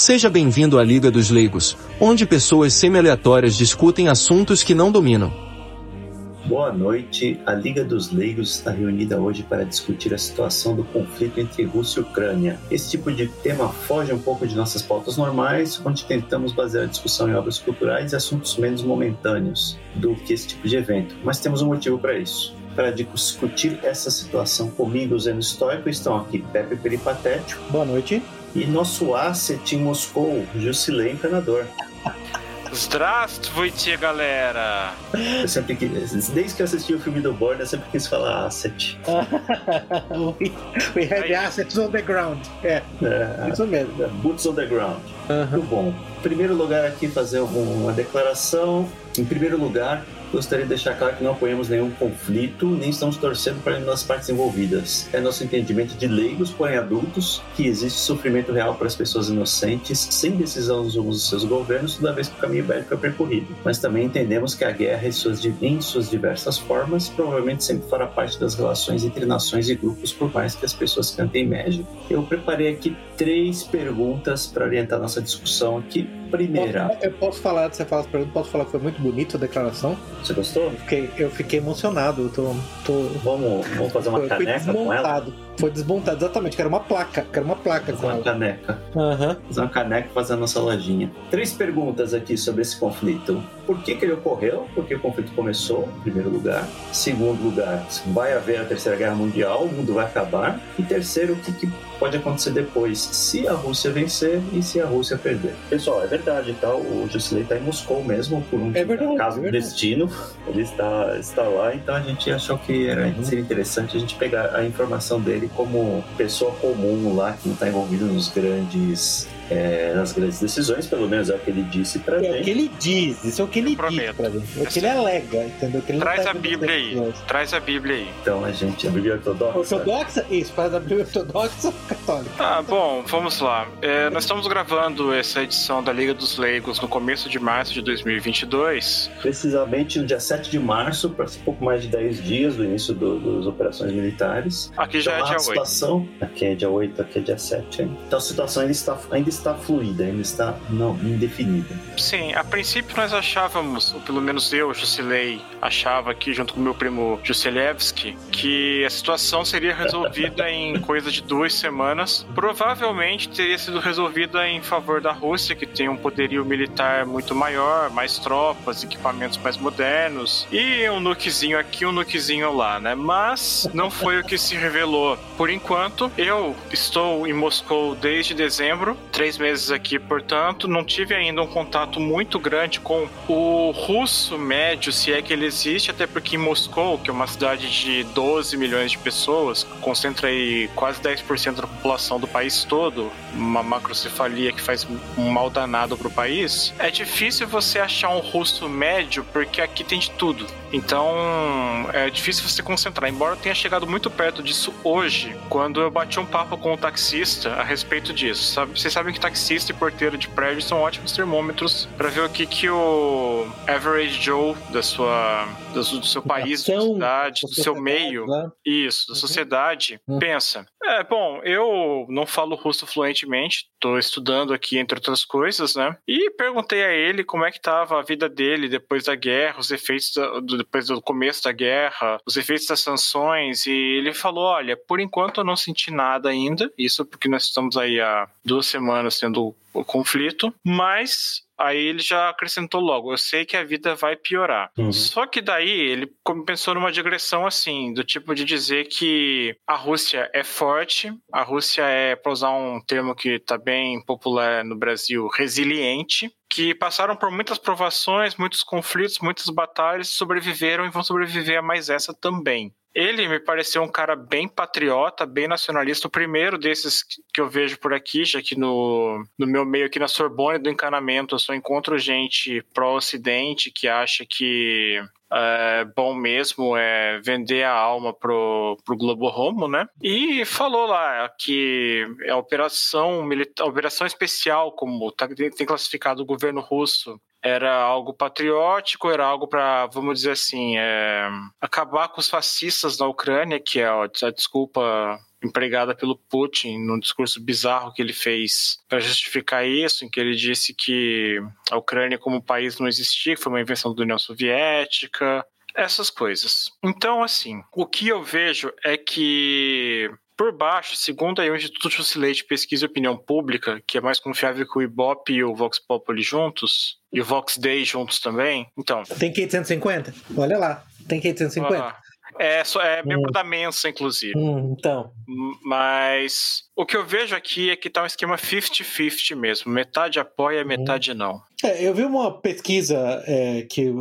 Seja bem-vindo à Liga dos Leigos, onde pessoas semi-aleatórias discutem assuntos que não dominam. Boa noite. A Liga dos Leigos está reunida hoje para discutir a situação do conflito entre Rússia e Ucrânia. Esse tipo de tema foge um pouco de nossas pautas normais, onde tentamos basear a discussão em obras culturais e assuntos menos momentâneos do que esse tipo de evento. Mas temos um motivo para isso para discutir essa situação comigo, Zeno Stoico, estão aqui Pepe Peripatético. Boa noite e nosso asset em Moscou, Jusilei Encanador. Здравствуйте, galera! Eu sempre desde que eu assisti o filme do Borne, eu sempre quis falar asset. we, we had the assets on the ground. É, é isso mesmo. Boots on the ground. Uhum. Muito bom. Em primeiro lugar aqui fazer uma declaração. Em primeiro lugar, Gostaria de deixar claro que não apoiamos nenhum conflito, nem estamos torcendo para nenhuma das partes envolvidas. É nosso entendimento de leigos, porém adultos, que existe sofrimento real para as pessoas inocentes, sem decisão dos seus governos, toda vez que o caminho bélico é percorrido. Mas também entendemos que a guerra, em suas, em suas diversas formas, provavelmente sempre fará parte das relações entre nações e grupos, por mais que as pessoas cantem média. Eu preparei aqui três perguntas para orientar nossa discussão aqui. Primeira. Eu posso falar, você fala as perguntas, posso falar que foi muito bonita a declaração? Você gostou? Eu fiquei, eu fiquei emocionado. Eu tô, tô... Vamos, vamos fazer uma caneca com ela? Foi desmontado, exatamente. Quero uma placa. Quero uma placa fazer uma ela. caneca. Uhum. Fazer uma caneca fazer a nossa lojinha. Três perguntas aqui sobre esse conflito. Por que, que ele ocorreu? Por que o conflito começou, em primeiro lugar. Segundo lugar, vai haver a Terceira Guerra Mundial, o mundo vai acabar. E terceiro, o que, que pode acontecer depois, se a Rússia vencer e se a Rússia perder. Pessoal, é verdade, tá? O Jusilei está em Moscou mesmo, por um é verdade, caso é destino. Ele está, está lá, então a gente achou que era, uhum. seria interessante a gente pegar a informação dele como pessoa comum lá, que não está envolvido nos grandes é, nas grandes decisões, pelo menos é o que ele disse pra é gente. É o que ele diz, isso é o que ele diz pra gente. É o que ele alega, entendeu? Que ele Traz tá a Bíblia aí. Traz a Bíblia aí. Então a gente, a Bíblia ortodoxa. Ortodoxa? Isso, faz a Bíblia ortodoxa ou católica? Ah, bom, vamos lá. É, nós estamos gravando essa edição da Liga dos Leigos no começo de março de 2022. Precisamente no dia 7 de março, para pouco mais de 10 dias do início do, das operações militares. Aqui já então, é dia situação, 8. Aqui é dia 8, aqui é dia 7. Hein? Então a situação ainda está, ainda está está fluida, ainda está não, indefinida. Sim, a princípio nós achávamos, ou pelo menos eu, Jusilei, achava aqui junto com meu primo Jusilevski, que a situação seria resolvida em coisa de duas semanas. Provavelmente teria sido resolvida em favor da Rússia, que tem um poderio militar muito maior, mais tropas, equipamentos mais modernos, e um nukezinho aqui, um nukezinho lá, né? Mas não foi o que se revelou. Por enquanto, eu estou em Moscou desde dezembro, três três meses aqui, portanto, não tive ainda um contato muito grande com o russo médio, se é que ele existe, até porque em Moscou, que é uma cidade de 12 milhões de pessoas, concentra aí quase 10% da população do país todo, uma macrocefalia que faz um mal danado pro país, é difícil você achar um russo médio, porque aqui tem de tudo. Então, é difícil você concentrar. Embora eu tenha chegado muito perto disso hoje, quando eu bati um papo com o taxista a respeito disso. Sabe, vocês sabem que taxista e porteiro de prédio são ótimos termômetros para ver o que, que o average Joe da sua, do, do seu país, da sua cidade, do seu meio, né? isso, da uhum. sociedade, uhum. pensa. É, bom, eu não falo russo fluentemente, estou estudando aqui, entre outras coisas, né? E perguntei a ele como é que estava a vida dele depois da guerra, os efeitos da, do, depois do começo da guerra, os efeitos das sanções, e ele falou: olha, por enquanto eu não senti nada ainda, isso porque nós estamos aí há duas semanas tendo o conflito, mas Aí ele já acrescentou logo: eu sei que a vida vai piorar. Uhum. Só que daí ele pensou numa digressão assim, do tipo de dizer que a Rússia é forte, a Rússia é, para usar um termo que está bem popular no Brasil, resiliente, que passaram por muitas provações, muitos conflitos, muitas batalhas, sobreviveram e vão sobreviver a mais essa também. Ele me pareceu um cara bem patriota, bem nacionalista. O primeiro desses que eu vejo por aqui, já que no, no meu meio aqui na Sorbonne do encanamento, eu só encontro gente pró-ocidente que acha que é, bom mesmo é vender a alma pro, pro Globo Romo, né? E falou lá que a operação militar, operação especial, como tá, tem classificado o governo russo, era algo patriótico, era algo para, vamos dizer assim, é, acabar com os fascistas na Ucrânia, que é a desculpa empregada pelo Putin num discurso bizarro que ele fez para justificar isso, em que ele disse que a Ucrânia como país não existia, que foi uma invenção da União Soviética, essas coisas. Então, assim, o que eu vejo é que por baixo, segundo aí o Instituto Jusilei de Pesquisa e Opinião Pública, que é mais confiável que o Ibope e o Vox Populi juntos, e o Vox Day juntos também, então... Tem que 850? Olha lá, tem que 850? Ah, é, só, é membro hum. da Mensa, inclusive. Hum, então. Mas o que eu vejo aqui é que tá um esquema 50-50 mesmo. Metade apoia, metade hum. não. É, eu vi uma pesquisa é, que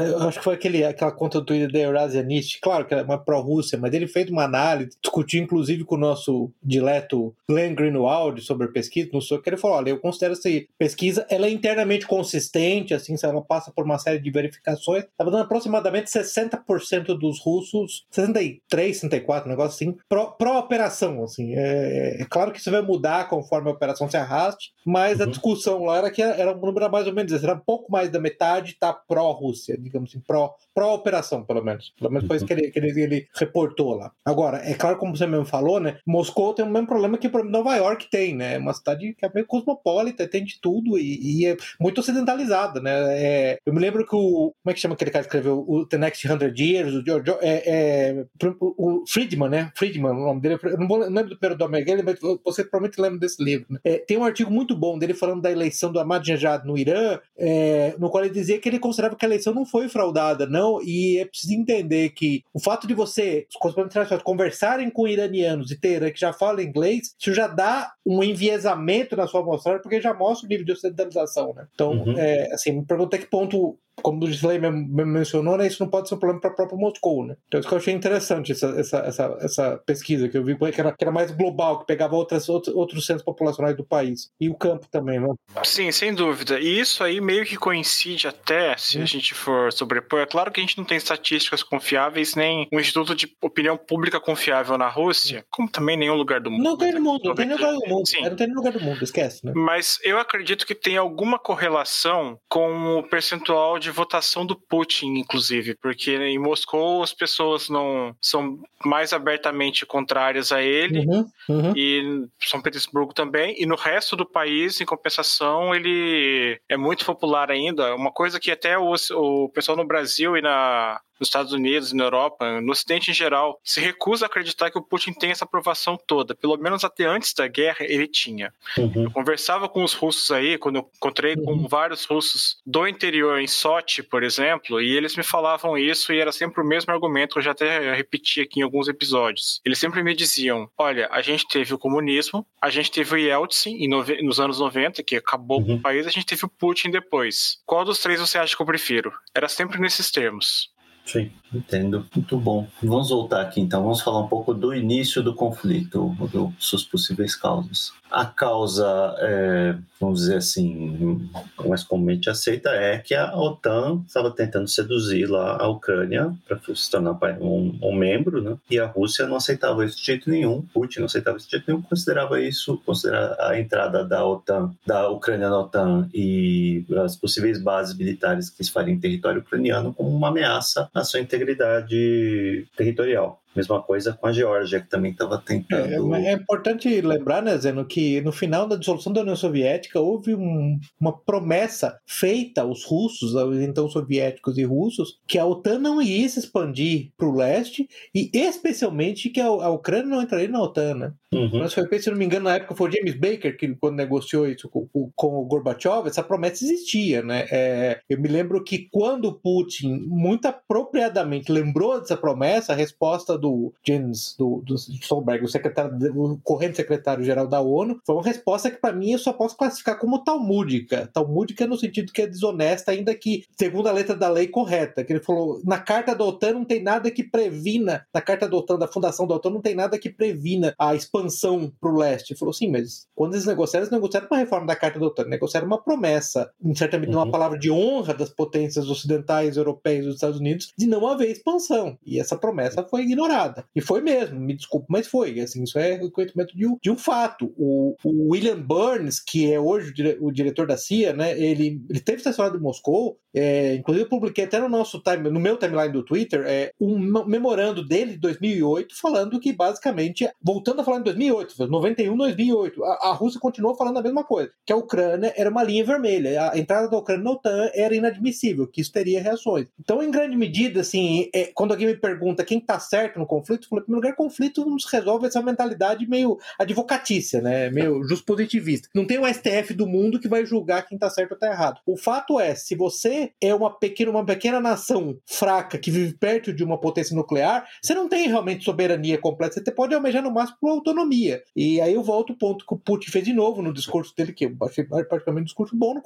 eu acho que foi aquele, aquela conta do Twitter da Eurasianist, claro que é uma pró-Rússia, mas ele fez uma análise, discutiu inclusive com o nosso dileto Glenn Greenwald sobre a pesquisa, não sei o que, ele falou, olha, eu considero essa pesquisa, ela é internamente consistente, assim, ela passa por uma série de verificações, estava dando aproximadamente 60% dos russos, 63, 64, um negócio assim, pró-operação, assim, é, é, claro que isso vai mudar conforme a operação se arraste, mas uhum. a discussão lá era que era um número mais ou menos, era um pouco mais da metade tá pró-Rússia, digamos assim, pró, pró-operação, pelo menos. Pelo menos foi isso que ele, que ele, ele, reportou lá. Agora, é claro, como você mesmo falou, né? Moscou tem o mesmo problema que Nova York tem, né? É uma cidade que é meio cosmopolita, tem de tudo e, e é muito ocidentalizada, né? É, eu me lembro que o. Como é que chama aquele cara que escreveu o The Next Hundred Years? O, é, é, o Friedman, né? Friedman, o nome dele. Eu não, vou, não lembro do primeiro nome dele, mas você provavelmente lembra desse livro. Né? É, tem um artigo muito bom dele falando da eleição do Ahmadinejad no Irã, é, no qual ele dizia que ele considerava que a eleição não foi fraudada, não, e é preciso entender que o fato de você, os correspondentes conversarem com iranianos e Teherã que já fala inglês, isso já dá um enviesamento na sua amostragem, porque já mostra o nível de ocidentalização, né? Então, uhum. é, assim, me pergunta que ponto como o Gisley mencionou, né, isso não pode ser um problema para a própria Moscou, né? Então isso que eu achei interessante essa, essa, essa, essa pesquisa que eu vi que era, que era mais global, que pegava outras, outros, outros centros populacionais do país e o campo também, né? Sim, sem dúvida. E isso aí meio que coincide até, se hum. a gente for sobrepor. É claro que a gente não tem estatísticas confiáveis nem um instituto de opinião pública confiável na Rússia, como também nenhum lugar do mundo. Não tem no mundo, não tem no lugar do mundo. Sim. Não tem no lugar do mundo, esquece, né? Mas eu acredito que tem alguma correlação com o percentual de de votação do Putin, inclusive, porque em Moscou as pessoas não são mais abertamente contrárias a ele uhum, uhum. e São Petersburgo também e no resto do país, em compensação, ele é muito popular ainda. Uma coisa que até o, o pessoal no Brasil e na nos Estados Unidos, na Europa, no Ocidente em geral, se recusa a acreditar que o Putin tem essa aprovação toda. Pelo menos até antes da guerra, ele tinha. Uhum. Eu conversava com os russos aí, quando eu encontrei uhum. com vários russos do interior, em Sochi, por exemplo, e eles me falavam isso e era sempre o mesmo argumento que eu já até repeti aqui em alguns episódios. Eles sempre me diziam: olha, a gente teve o comunismo, a gente teve o Yeltsin nos anos 90, que acabou uhum. com o país, a gente teve o Putin depois. Qual dos três você acha que eu prefiro? Era sempre nesses termos. Sim, entendo. Muito bom. Vamos voltar aqui então. Vamos falar um pouco do início do conflito, dos suas possíveis causas. A causa, é, vamos dizer assim, mais comumente aceita é que a OTAN estava tentando seduzir lá a Ucrânia para se tornar um, um, membro, né? E a Rússia não aceitava isso de jeito nenhum. Putin não aceitava isso de jeito nenhum. Considerava isso, considerava a entrada da OTAN, da Ucrânia na OTAN e as possíveis bases militares que se fariam em território ucraniano como uma ameaça à sua integridade territorial. Mesma coisa com a Geórgia, que também estava tentando. É, é, importante lembrar, né, Zeno, que no final da dissolução da União Soviética houve um, uma promessa feita aos russos, aos então soviéticos e russos, que a OTAN não ia se expandir para o leste e especialmente que a, a, Ucrânia não entraria na OTAN, né? Uhum. Mas foi, se não me engano, na época foi James Baker que quando negociou isso com, com o Gorbachev, essa promessa existia, né? É, eu me lembro que quando Putin muito apropriadamente lembrou dessa promessa, a resposta do do Jens, do, do Stolberg, o, secretário, o corrente secretário-geral da ONU, foi uma resposta que, para mim, eu só posso classificar como talmúdica. Talmúdica no sentido que é desonesta, ainda que segundo a letra da lei correta. Que ele falou: na carta da OTAN não tem nada que previna, na carta da OTAN, da fundação da OTAN, não tem nada que previna a expansão para o leste. Ele falou assim, mas quando eles negociaram, eles negociaram uma reforma da carta da OTAN, negociaram uma promessa, em certa medida, uhum. uma palavra de honra das potências ocidentais, europeias e dos Estados Unidos, de não haver expansão. E essa promessa foi ignorada nada. E foi mesmo, me desculpe, mas foi. Assim, isso é reconhecimento de um, de um fato. O, o, William Burns, que é hoje o, dire, o, diretor da CIA, né, ele, ele teve estacionado em Moscou, é, inclusive eu publiquei até no nosso time, no meu timeline do Twitter, é, um memorando dele de 2008, falando que basicamente, voltando a falar em 2008, 91, 2008, a, a Rússia continuou falando a mesma coisa, que a Ucrânia era uma linha vermelha, a entrada da Ucrânia na OTAN era inadmissível, que isso teria reações. Então, em grande medida, assim, é, quando alguém me pergunta quem está certo no conflito, eu falo, em primeiro lugar, conflito não se resolve essa mentalidade meio advocatícia, né? Meio positivista. Não tem o STF do mundo que vai julgar quem está certo ou está errado. O fato é, se você é uma pequena, uma pequena nação fraca que vive perto de uma potência nuclear, você não tem realmente soberania completa. Você pode almejar no máximo por autonomia. E aí eu volto ao ponto que o Putin fez de novo no discurso dele, que eu achei praticamente um discurso bom,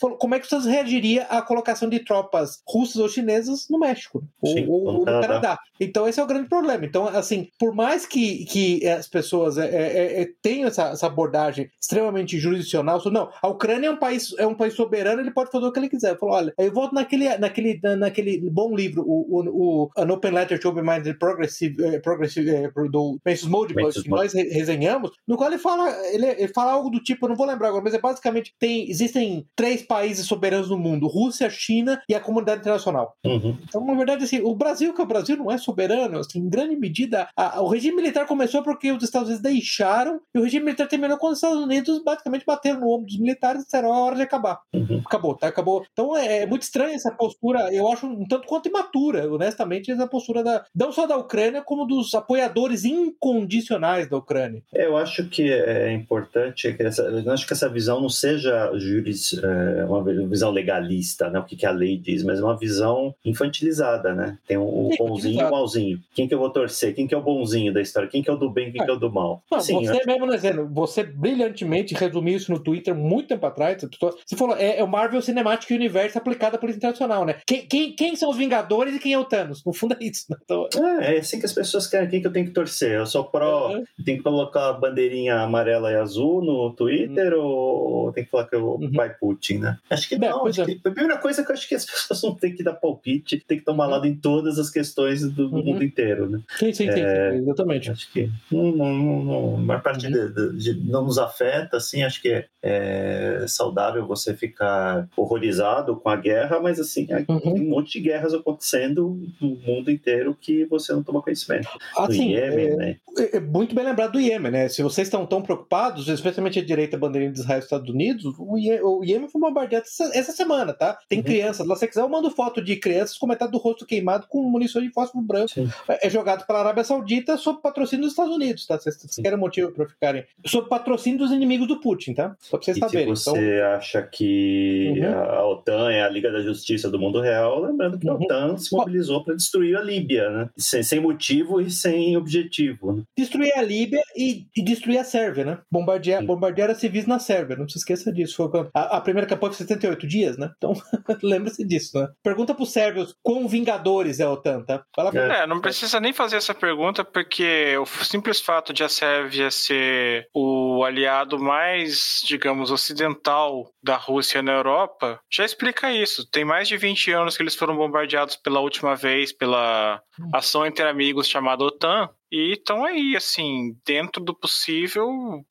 falou como é que você reagiria à colocação de tropas russas ou chinesas no México Sim, ou, ou, no Canadá. Canadá. Então esse é o grande problema. Então, assim, por mais que, que as pessoas é, é, é, tenham essa, essa, abordagem extremamente jurisdicional, não, a Ucrânia é um país, é um país soberano, ele pode fazer o que ele quiser. Falou, olha, eu volto naquele, naquele, naquele bom livro, o, o, o An Open Letter to Open-Minded Progressive, eh, progressive eh, do Francis Moldbus, que nós resenhamos, no qual ele fala, ele, ele, fala algo do tipo, eu não vou lembrar agora, mas é basicamente tem, existem três países soberanos no mundo, Rússia, China e a comunidade internacional. Uhum. Então, na verdade, assim, o Brasil, que o Brasil não é soberano, assim, em grande medida, a, o regime militar começou porque os Estados Unidos deixaram e o regime militar terminou quando os Estados Unidos basicamente bateram no ombro dos militares e disseram, é hora de acabar. Uhum. Acabou, tá? Acabou. Então é, é, muito estranha essa postura, eu acho um tanto quanto imatura, honestamente, essa postura da, não só da Ucrânia, como dos apoiadores incondicionais da Ucrânia. Eu acho que é importante que essa, eu acho que essa visão não seja juris, é, uma visão legalista, né, o que, que a lei diz, mas uma visão infantilizada, né? Tem o um bonzinho e o malzinho. Quem que eu vou torcer? Quem que é o bonzinho da história? Quem que é o do bem? Quem que é o do mal? Não, Sim, você mesmo dizendo, você brilhantemente resumiu isso no Twitter muito tempo atrás. Você falou, é, é o Marvel Cinematic Universe aplicado à polícia internacional, né? Quem, quem, quem, são os Vingadores e quem é o Thanos? No fundo é isso, né? Então... É, é assim que as pessoas querem. Quem que eu tenho que torcer? Eu sou pró, uhum. tenho que colocar a bandeirinha amarela e azul no Twitter uhum. ou tem que falar que eu uhum. vai Putin, né? Acho que não. Acho é. que, a primeira coisa que eu acho que as pessoas não têm que dar palpite, tem que tomar uhum. lado em todas as questões do, do uhum. mundo inteiro, né? Sim, sim, é, sim, exatamente. Acho que não, não, não, a maior parte de, de, de, não nos afeta, assim, acho que é, é, saudável você ficar horrorizado com a guerra, mas assim, uhum. tem um monte de guerras acontecendo no mundo inteiro que você não toma conhecimento. Assim, Iêmen, é, né? É, é muito bem lembrado do Iêmen, né? Se vocês estão tão preocupados, especialmente a direita bandeirinha de Israel e Estados Unidos, o Iêmen foi bombardeado essa, essa semana, tá? Tem uhum. crianças lá, se você quiser, eu mando foto de crianças com metade do rosto queimado com munição de fósforo branco. Sim. É jogado pela Arábia Saudita sob patrocínio dos Estados Unidos, tá? Vocês, vocês querem motivo para ficarem. Sob patrocínio dos inimigos do Putin, tá? Só pra vocês e saberem. Se você então... acha que uhum. a OTAN é a Liga da Justiça do mundo real, lembrando que a uhum. OTAN se mobilizou para destruir a Líbia, né? Sem, sem motivo e sem objetivo. Né? Destruir a Líbia e, e, destruir a Sérvia, né? Bombardear, bombardear a civis na Sérvia, não se esqueça disso. Foi a, a primeira campanha foi 78 dias, né? Então, lembre-se disso, né? Pergunta pros sérvios quão vingadores é a OTAN, tá? Fala é, não precisa nem fazer essa pergunta, porque o simples fato de a Sérvia ser o aliado mais, digamos, ocidental da Rússia na Europa já explica isso. Tem mais de 20 anos que eles foram bombardeados pela última vez pela hum. ação entre amigos chamada OTAN. E estão aí, assim, dentro do possível,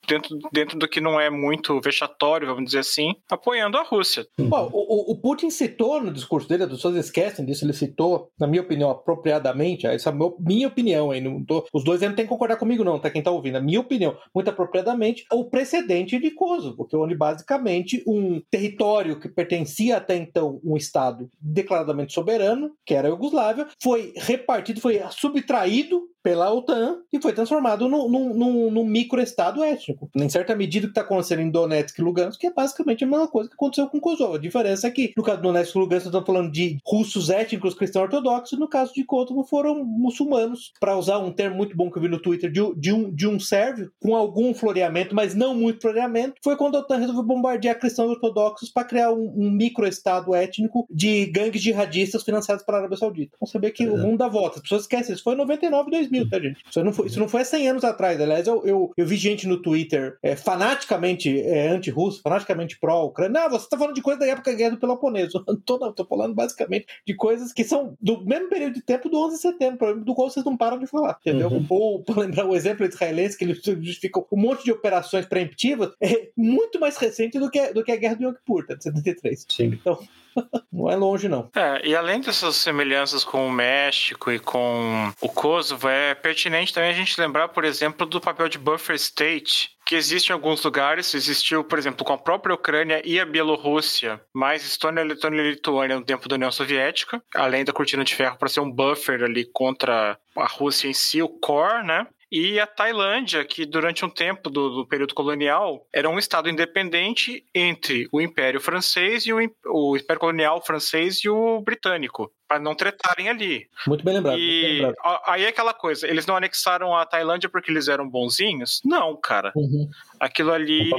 dentro, dentro do que não é muito vexatório, vamos dizer assim, apoiando a Rússia. Bom, o, o Putin citou no discurso dele, as pessoas esquecem disso, ele citou, na minha opinião, apropriadamente, essa é a minha opinião aí, não tô, os dois não tem que concordar comigo não, tá? Quem tá ouvindo, a minha opinião, muito apropriadamente, o precedente de Kosovo, que onde basicamente um território que pertencia até então um Estado declaradamente soberano, que era a Iugoslávia, foi repartido, foi subtraído pela OTAN e foi transformado num, num, num microestado étnico. Em certa medida, o que está acontecendo em Donetsk e Lugansk é basicamente a mesma coisa que aconteceu com Kosovo. A diferença é que, no caso de Donetsk e Lugansk, estamos falando de russos étnicos cristãos ortodoxos, e no caso de Kosovo foram muçulmanos. Para usar um termo muito bom que eu vi no Twitter de, de um, de um sérvio com algum floreamento mas não muito planeamento, foi quando a OTAN resolveu bombardear cristãos ortodoxos para criar um, um microestado étnico de gangues jihadistas financiados pela Arábia Saudita. Vamos saber que é. o mundo dá volta. As pessoas esquecem, isso foi em 99, 2000, tá, gente? Isso não foi, isso não foi há 100 anos atrás. Aliás, eu, eu, eu vi gente no Twitter é, fanaticamente é, anti-russo, fanaticamente pró-Ucrânia. Não, você tá falando de coisa da época da Guerra do Peloponeso. Tô, não, tô falando basicamente de coisas que são do mesmo período de tempo do 11 de setembro, do qual vocês não param de falar, entendeu? Uhum. Ou, para lembrar o exemplo israelense, que ele justifica um monte de operações preemptivas, é muito mais recente do que, do que a Guerra do Yom Kippur, tá, de 73. Sim. Então, não é longe, não. É, e além dessas semelhanças com o México e com o Kosovo, é pertinente também a gente lembrar, por exemplo, do papel de buffer state que existe em alguns lugares, existiu, por exemplo, com a própria Ucrânia e a Bielorrússia, mais Estônia, Letônia e Lituânia no tempo da União Soviética, além da cortina de ferro para ser um buffer ali contra a Rússia em si, o core, né? E a Tailândia, que durante um tempo do, do, período colonial era um estado independente entre o Império Francês e o, o Império Colonial Francês e o Britânico. Para não tretarem ali. Muito bem lembrado. E bem lembrado. aí é aquela coisa, eles não anexaram a Tailândia porque eles eram bonzinhos? Não, cara. Uhum. Aquilo ali.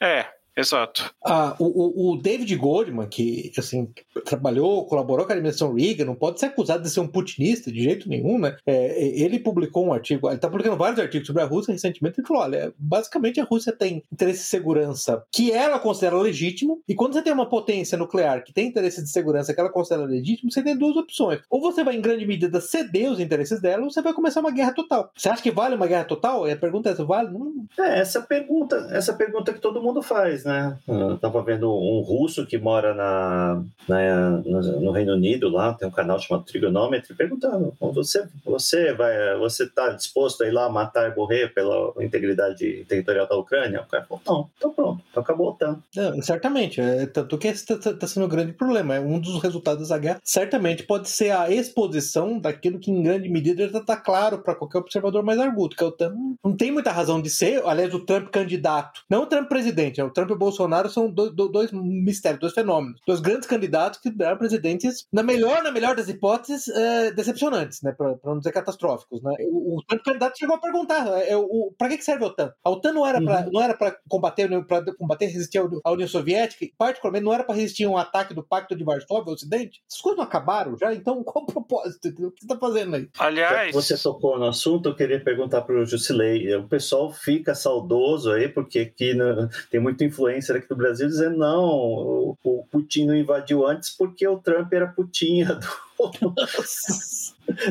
É, Exato. Ah, o, o, David Goldman, que assim, trabalhou, colaborou com a administração Reagan, não pode ser acusado de ser um putinista de jeito nenhum, né? É, ele publicou um artigo, ele está publicando vários artigos sobre a Rússia recentemente, e falou: olha, basicamente a Rússia tem interesse de segurança que ela considera legítimo, e quando você tem uma potência nuclear que tem interesse de segurança que ela considera legítimo, você tem duas opções. Ou você vai, em grande medida, ceder os interesses dela, ou você vai começar uma guerra total. Você acha que vale uma guerra total? E a pergunta é: vale? Não... É, essa pergunta, essa pergunta que todo mundo faz, né? Né? Eu tava vendo um russo que mora na, na no, no, Reino Unido lá, tem um canal chamado Trigonometry, perguntando: você, você vai, você tá disposto a ir lá matar e morrer pela integridade territorial da Ucrânia? O cara falou: não, então pronto, então acabou o OTAN. certamente, é, tanto que esse está tá sendo um grande problema. É um dos resultados da guerra, certamente pode ser a exposição daquilo que em grande medida já está claro para qualquer observador mais arguto, que a OTAN não tem muita razão de ser, aliás, o Trump candidato, não o Trump presidente, é o Trump Bolsonaro são dois, dois mistérios, dois fenômenos. Dois grandes candidatos que eram presidentes, na melhor, na melhor das hipóteses, é, decepcionantes, né? Pra, pra, não dizer catastróficos, né? O, o candidato chegou a perguntar: é, o, pra que serve a OTAN? A OTAN não era pra, uhum. não era para combater, pra combater resistir à União Soviética, particularmente não era para resistir a um ataque do Pacto de Varsóvia ao Ocidente? Essas coisas não acabaram já? Então qual o propósito? O que você tá fazendo aí? Aliás. Você tocou no assunto, eu queria perguntar pro Jusilei. O pessoal fica saudoso aí, porque aqui no, tem muita influência aqui do Brasil dizendo não, o, o Putin não invadiu antes porque o Trump era putinha do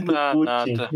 Não, nada.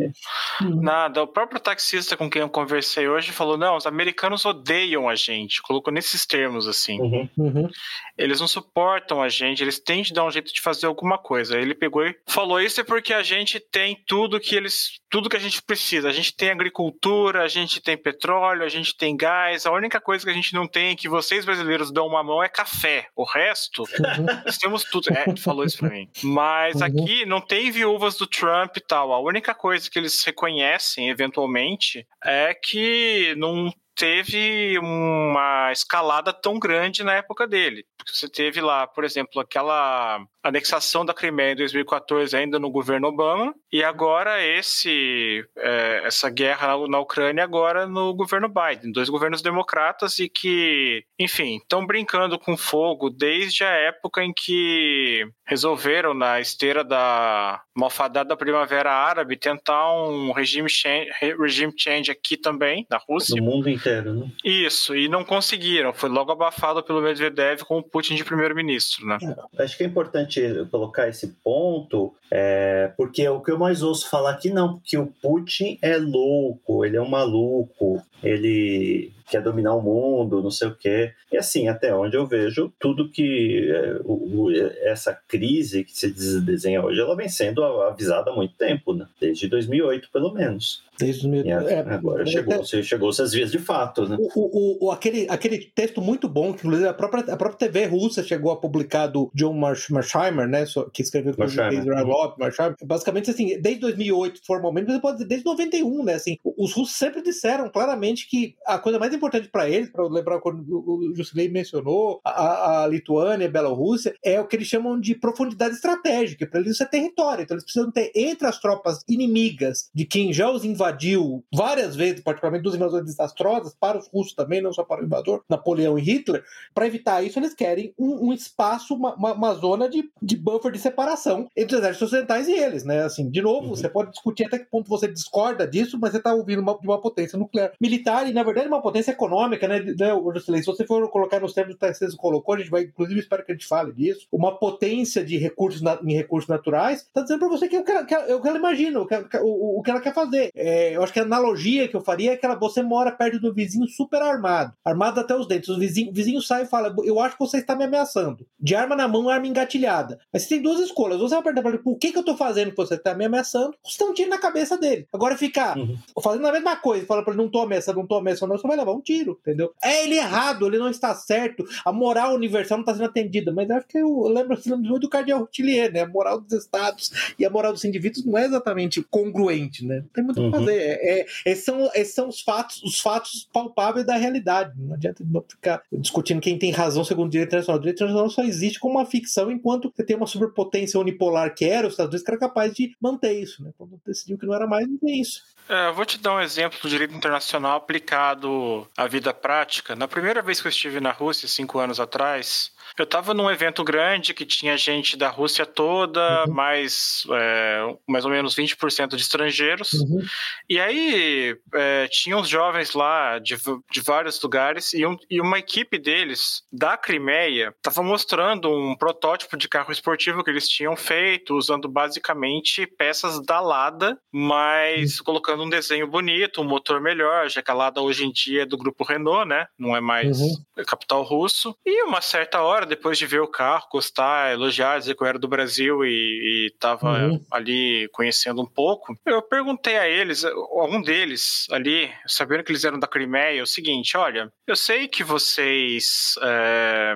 Nada. O próprio taxista com quem eu conversei hoje falou: não, os americanos odeiam a gente. Colocou nesses termos assim. Uhum. Uhum. Eles não suportam a gente, eles têm de dar um jeito de fazer alguma coisa. Ele pegou e falou: isso é porque a gente tem tudo que eles. Tudo que a gente precisa. A gente tem agricultura, a gente tem petróleo, a gente tem gás. A única coisa que a gente não tem que vocês brasileiros dão uma mão é café. O resto, uhum. nós temos tudo. É, ele falou isso pra mim. Mas uhum. Não tem viúvas do Trump e tal. A única coisa que eles reconhecem, eventualmente, é que não teve uma escalada tão grande na época dele. Você teve lá, por exemplo, aquela anexação da Crimeia em 2014 ainda no governo Obama e agora esse é, essa guerra na, Ucrânia agora no governo Biden, dois governos democratas e que, enfim, estão brincando com fogo desde a época em que resolveram na esteira da malfadada primavera árabe tentar um regime change, regime change aqui também na Rússia. Mundo né? Isso, e não conseguiram. Foi logo abafado pelo Medvedev com o Putin de primeiro-ministro, né? É, acho que é importante colocar esse ponto, é, porque o que eu mais ouço falar aqui não, que o Putin é louco, ele é um maluco, ele quer dominar o mundo, não sei o quê. E assim, até onde eu vejo, tudo que é, o, essa crise que se desenha hoje, ela vem sendo avisada há muito tempo, né? desde 2008 pelo menos. Desde 2008. É, agora chegou, é, chegou essas vias de fato. Né? O, o, o, aquele, aquele texto muito bom, que inclusive a própria, a própria TV russa chegou a publicar do John Marsheimer, né, que escreveu com Israel Lopes, basicamente assim, desde 2008 formalmente, mas pode dizer desde 91, né, assim, os russos sempre disseram claramente que a coisa mais importante importante para eles, para lembrar quando o Jusilei mencionou, a, a Lituânia, a Bielorrússia, é o que eles chamam de profundidade estratégica. Para eles isso é território. Então eles precisam ter entre as tropas inimigas de quem já os invadiu várias vezes, particularmente dos invasores desastrosas, para os russos também, não só para o invasor, Napoleão e Hitler. Para evitar isso, eles querem um, um espaço, uma, uma, uma, zona de, de buffer de separação entre os exércitos ocidentais e eles, né? Assim, de novo, uhum. você pode discutir até que ponto você discorda disso, mas você está ouvindo uma, de uma potência nuclear militar e, na verdade, uma potência econômica, né? né se você for colocar nos termos que o Tarcísio colocou, a gente vai, inclusive, espero que a gente fale disso, uma potência de recursos na, em recursos naturais, está dizendo para você que é o que ela, que ela, é o que ela imagina, o que, o, o que ela quer fazer. É, eu acho que a analogia que eu faria é que ela, você mora perto do vizinho super armado, armado até os dentes. O vizinho, o vizinho sai e fala: Eu acho que você está me ameaçando. De arma na mão, arma engatilhada. Mas você tem duas escolhas. Você vai perguntar para ele: Por que, que eu estou fazendo que você está me ameaçando? Você tem um tiro na cabeça dele. Agora ficar uhum. fazendo a mesma coisa, fala para ele: Não estou ameaçando, não estou ameaçando, não, você vai levar um tiro, entendeu? É ele errado, ele não está certo. A moral universal não está sendo atendida. Mas acho que eu lembro, eu lembro muito do Cardeal Routilier, né? A moral dos estados e a moral dos indivíduos não é exatamente congruente, né? Não tem muito o uhum. que fazer. É, é, esses, são, esses são os fatos, os fatos palpáveis da realidade. Não adianta ficar discutindo quem tem razão segundo o direito internacional. O direito internacional só existe como uma ficção enquanto você tem uma superpotência unipolar que era os Estados Unidos que era capaz de manter isso. Né? Quando decidiu que não era mais, não tem isso. É, eu vou te dar um exemplo do direito internacional aplicado à vida prática. Na primeira vez que eu estive na Rússia, cinco anos atrás, eu estava num evento grande que tinha gente da Rússia toda, uhum. mais, é, mais ou menos 20% de estrangeiros. Uhum. E aí é, tinha uns jovens lá de, de vários lugares e, um, e uma equipe deles, da Crimeia, estava mostrando um protótipo de carro esportivo que eles tinham feito, usando basicamente peças da Lada, mas uhum. colocando um desenho bonito, um motor melhor, já que a Lada hoje em dia é do grupo Renault, né? Não é mais uhum. capital russo. E uma certa hora hora, depois de ver o carro, gostar, elogiar, dizer que eu era do Brasil e, estava uhum. ali conhecendo um pouco, eu perguntei a eles, algum deles ali, sabendo que eles eram da Crimeia, é o seguinte: olha, eu sei que vocês. É,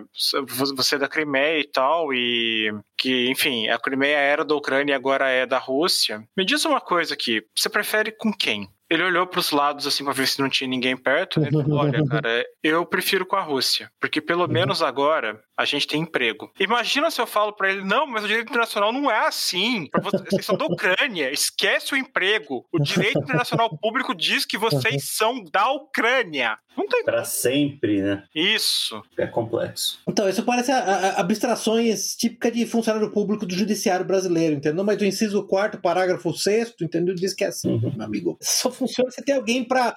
você é da Crimeia e tal, e que, enfim, a Crimeia era da Ucrânia e agora é da Rússia. Me diz uma coisa aqui: você prefere com quem? Ele olhou para os lados assim para ver se não tinha ninguém perto. Né? Ele falou: Olha, cara, eu prefiro com a Rússia, porque pelo uhum. menos agora a gente tem emprego. Imagina se eu falo para ele: Não, mas o direito internacional não é assim. Vocês são da Ucrânia, esquece o emprego. O direito internacional público diz que vocês são da Ucrânia. Não tem Para sempre, né? Isso. É complexo. Então, isso parece a, a, abstrações típicas de funcionário público do judiciário brasileiro, entendeu? Mas o inciso 4 parágrafo 6 entendeu? Diz que é assim, uhum. meu amigo. Só funciona se tem alguém para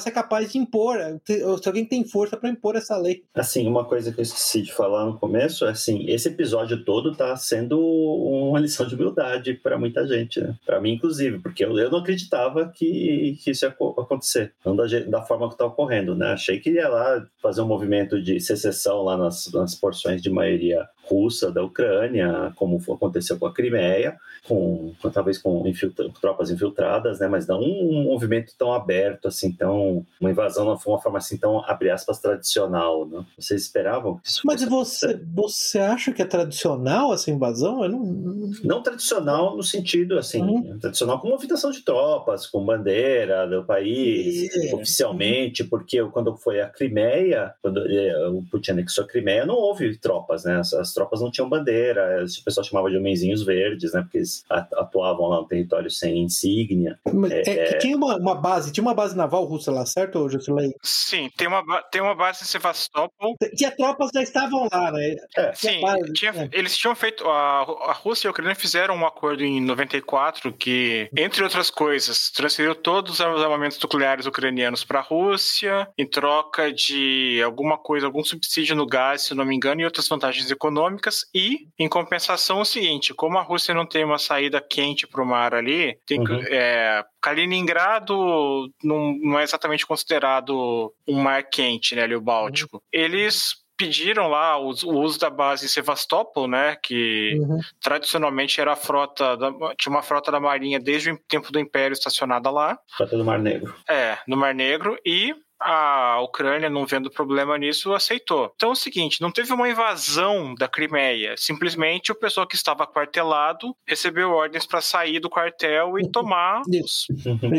ser capaz de impor, se alguém tem força para impor essa lei. Assim, uma coisa que eu esqueci de falar no começo é assim, esse episódio todo está sendo uma lição de humildade para muita gente, né? Para mim, inclusive, porque eu, eu não acreditava que, que isso ia acontecer, não da, da forma que está ocorrendo, né? Achei que ia lá fazer um movimento de secessão lá nas, nas porções de maioria russa da Ucrânia, como aconteceu com a Crimeia, com, talvez com infiltra, tropas infiltradas, né? Mas não um movimento tão aberto, assim, tão uma invasão não foi uma forma assim tão abre aspas tradicional, né? Vocês esperavam? Mas você você acha que é tradicional essa invasão? Eu não... não tradicional no sentido assim, uhum. tradicional com movimentação de tropas, com bandeira do país, é. oficialmente, porque quando foi a Crimeia, quando é, o Putin anexou a Crimeia, não houve tropas, né? As, as tropas não tinham bandeira, o pessoal chamava de homenzinhos verdes, né? Porque eles atuavam lá no território sem insígnia. É, é, é... tinha uma, uma, base, tinha uma base naval russa lá, certo, Josilei? Sim, tem uma, tem uma base em Sevastopol. Tinha tropas já estavam lá, né? É. Sim, base, tinha, é. eles tinham feito. A, a Rússia e a Ucrânia fizeram um acordo em 94 que, entre outras coisas, transferiu todos os armamentos nucleares ucranianos para a Rússia em troca de alguma coisa, algum subsídio no gás, se não me engano, e outras vantagens econômicas econômicas e, em compensação, o seguinte: como a Rússia não tem uma saída quente para o mar ali, tem, uhum. é, Kaliningrado não, não, é exatamente considerado um mar quente, né, ali o Báltico. Uhum. Eles pediram lá o, o, uso da base em Sevastopol, né, que uhum. tradicionalmente era a frota, da, tinha uma frota da marinha desde o tempo do Império estacionada lá. Frota do Mar Negro. É, no Mar Negro, e a Ucrânia, não vendo problema nisso, aceitou. Então é o seguinte, não teve uma invasão da Crimeia, simplesmente o pessoal que estava quartelado recebeu ordens para sair do quartel e tomar os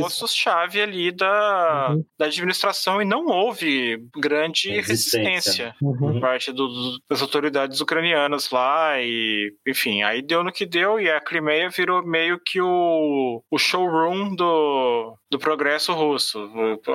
postos-chave ali da, uhum. da administração e não houve grande resistência, resistência uhum. por parte do, das autoridades ucranianas lá e, enfim, aí deu no que deu e a Crimeia virou meio que o, o showroom do, do progresso russo.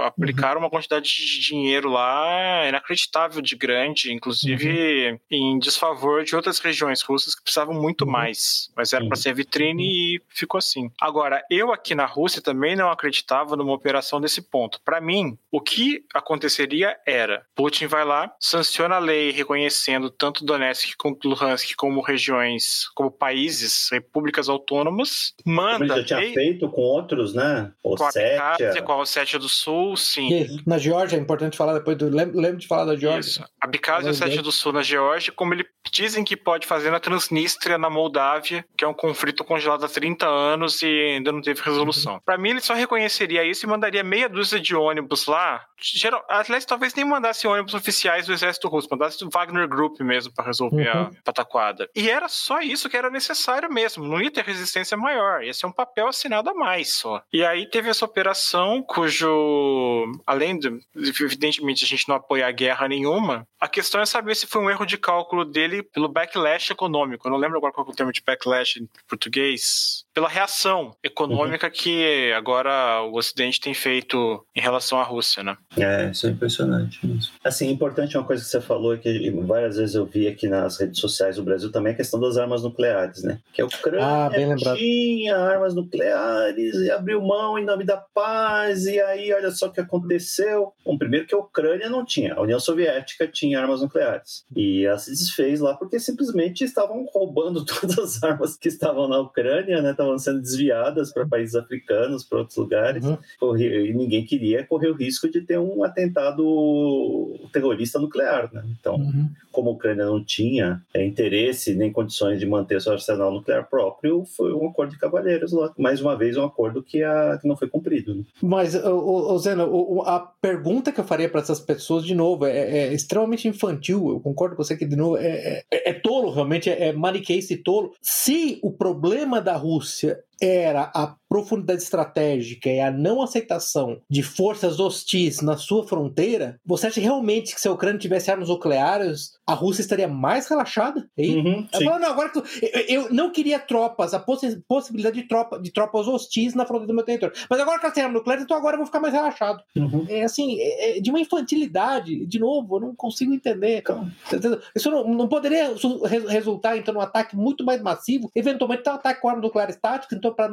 Aplicaram uhum. uma quantidade de dinheiro lá inacreditável de grande, inclusive uhum. em desfavor de outras regiões russas que precisavam muito uhum. mais. Mas era para ser vitrine e ficou assim. Agora, eu aqui na Rússia também não acreditava numa operação desse ponto. Para mim, o que aconteceria era: Putin vai lá, sanciona a lei reconhecendo tanto Donetsk quanto Luhansk como regiões, como países, repúblicas autônomas, manda. Ele já tinha feito com outros, né? Ossétia. Com a Ossétia do Sul, sim. na Geórgia, é importante falar depois do. Lembro, de falar da Geórgia. Isso. Abkhazia e Ossétia do Sul na Geórgia, como ele dizem que pode fazer na Transnistria, na Moldávia, que é um conflito congelado há 30 anos e ainda não teve resolução. Uhum. Para mim, ele só reconheceria isso e mandaria meia dúzia de ônibus lá. Geral, aliás, talvez nem mandasse ônibus oficiais do exército russo, mandasse o Wagner Group mesmo para resolver uhum. a pataquada. E era só isso que era necessário mesmo, não ia ter resistência maior, ia ser um papel assinado a mais só. E aí teve essa operação cujo, além de, evidentemente, a gente não apoia a guerra nenhuma, a questão é saber se foi um erro de cálculo dele pelo backlash econômico. Eu não lembro agora qual é o termo de backlash em português. Pela reação econômica uhum. que agora o Ocidente tem feito em relação à Rússia, né? É, isso é impressionante. Assim, importante uma coisa que você falou, que várias vezes eu vi aqui nas redes sociais do Brasil também, a questão das armas nucleares, né? Que a Ucrânia ah, tinha armas nucleares e abriu mão em nome da paz, e aí olha só o que aconteceu. Bom, primeiro que a Ucrânia não tinha, a União Soviética tinha armas nucleares. E ela se desfez lá porque simplesmente estavam roubando todas as armas que estavam na Ucrânia, né? Estavam sendo desviadas para países africanos, para outros lugares. Uhum. E ninguém queria correr o risco de ter um atentado terrorista nuclear, né? Então, uhum. como a Ucrânia não tinha é, interesse nem condições de manter seu arsenal nuclear próprio, foi um acordo de cavalheiros lá. Mais uma vez, um acordo que, a, que não foi cumprido. Né? Mas, o, o Zena, o, a pergunta que eu faria para essas pessoas, de novo, é, é, extremamente infantil. Eu concordo com você que, de novo, é, é, é tolo, realmente, é, é maniqueísta e tolo. Se o problema da Rússia курсе era a profundidade estratégica e a não aceitação de forças hostis na sua fronteira, você acha realmente que se a Ucrânia tivesse armas nucleares, a Rússia estaria mais relaxada? Uhum, falo, não, agora eu, eu, não queria tropas, a possi possibilidade de, tropa, de tropas hostis na fronteira do meu território. Mas agora que ela tem arma nuclear, então agora eu vou ficar mais relaxado. Uhum. É assim, é, é de uma infantilidade, de novo, eu não consigo entender. Isso não, não poderia resultar, então, num ataque muito mais massivo, eventualmente um ataque com arma nuclear estática, então para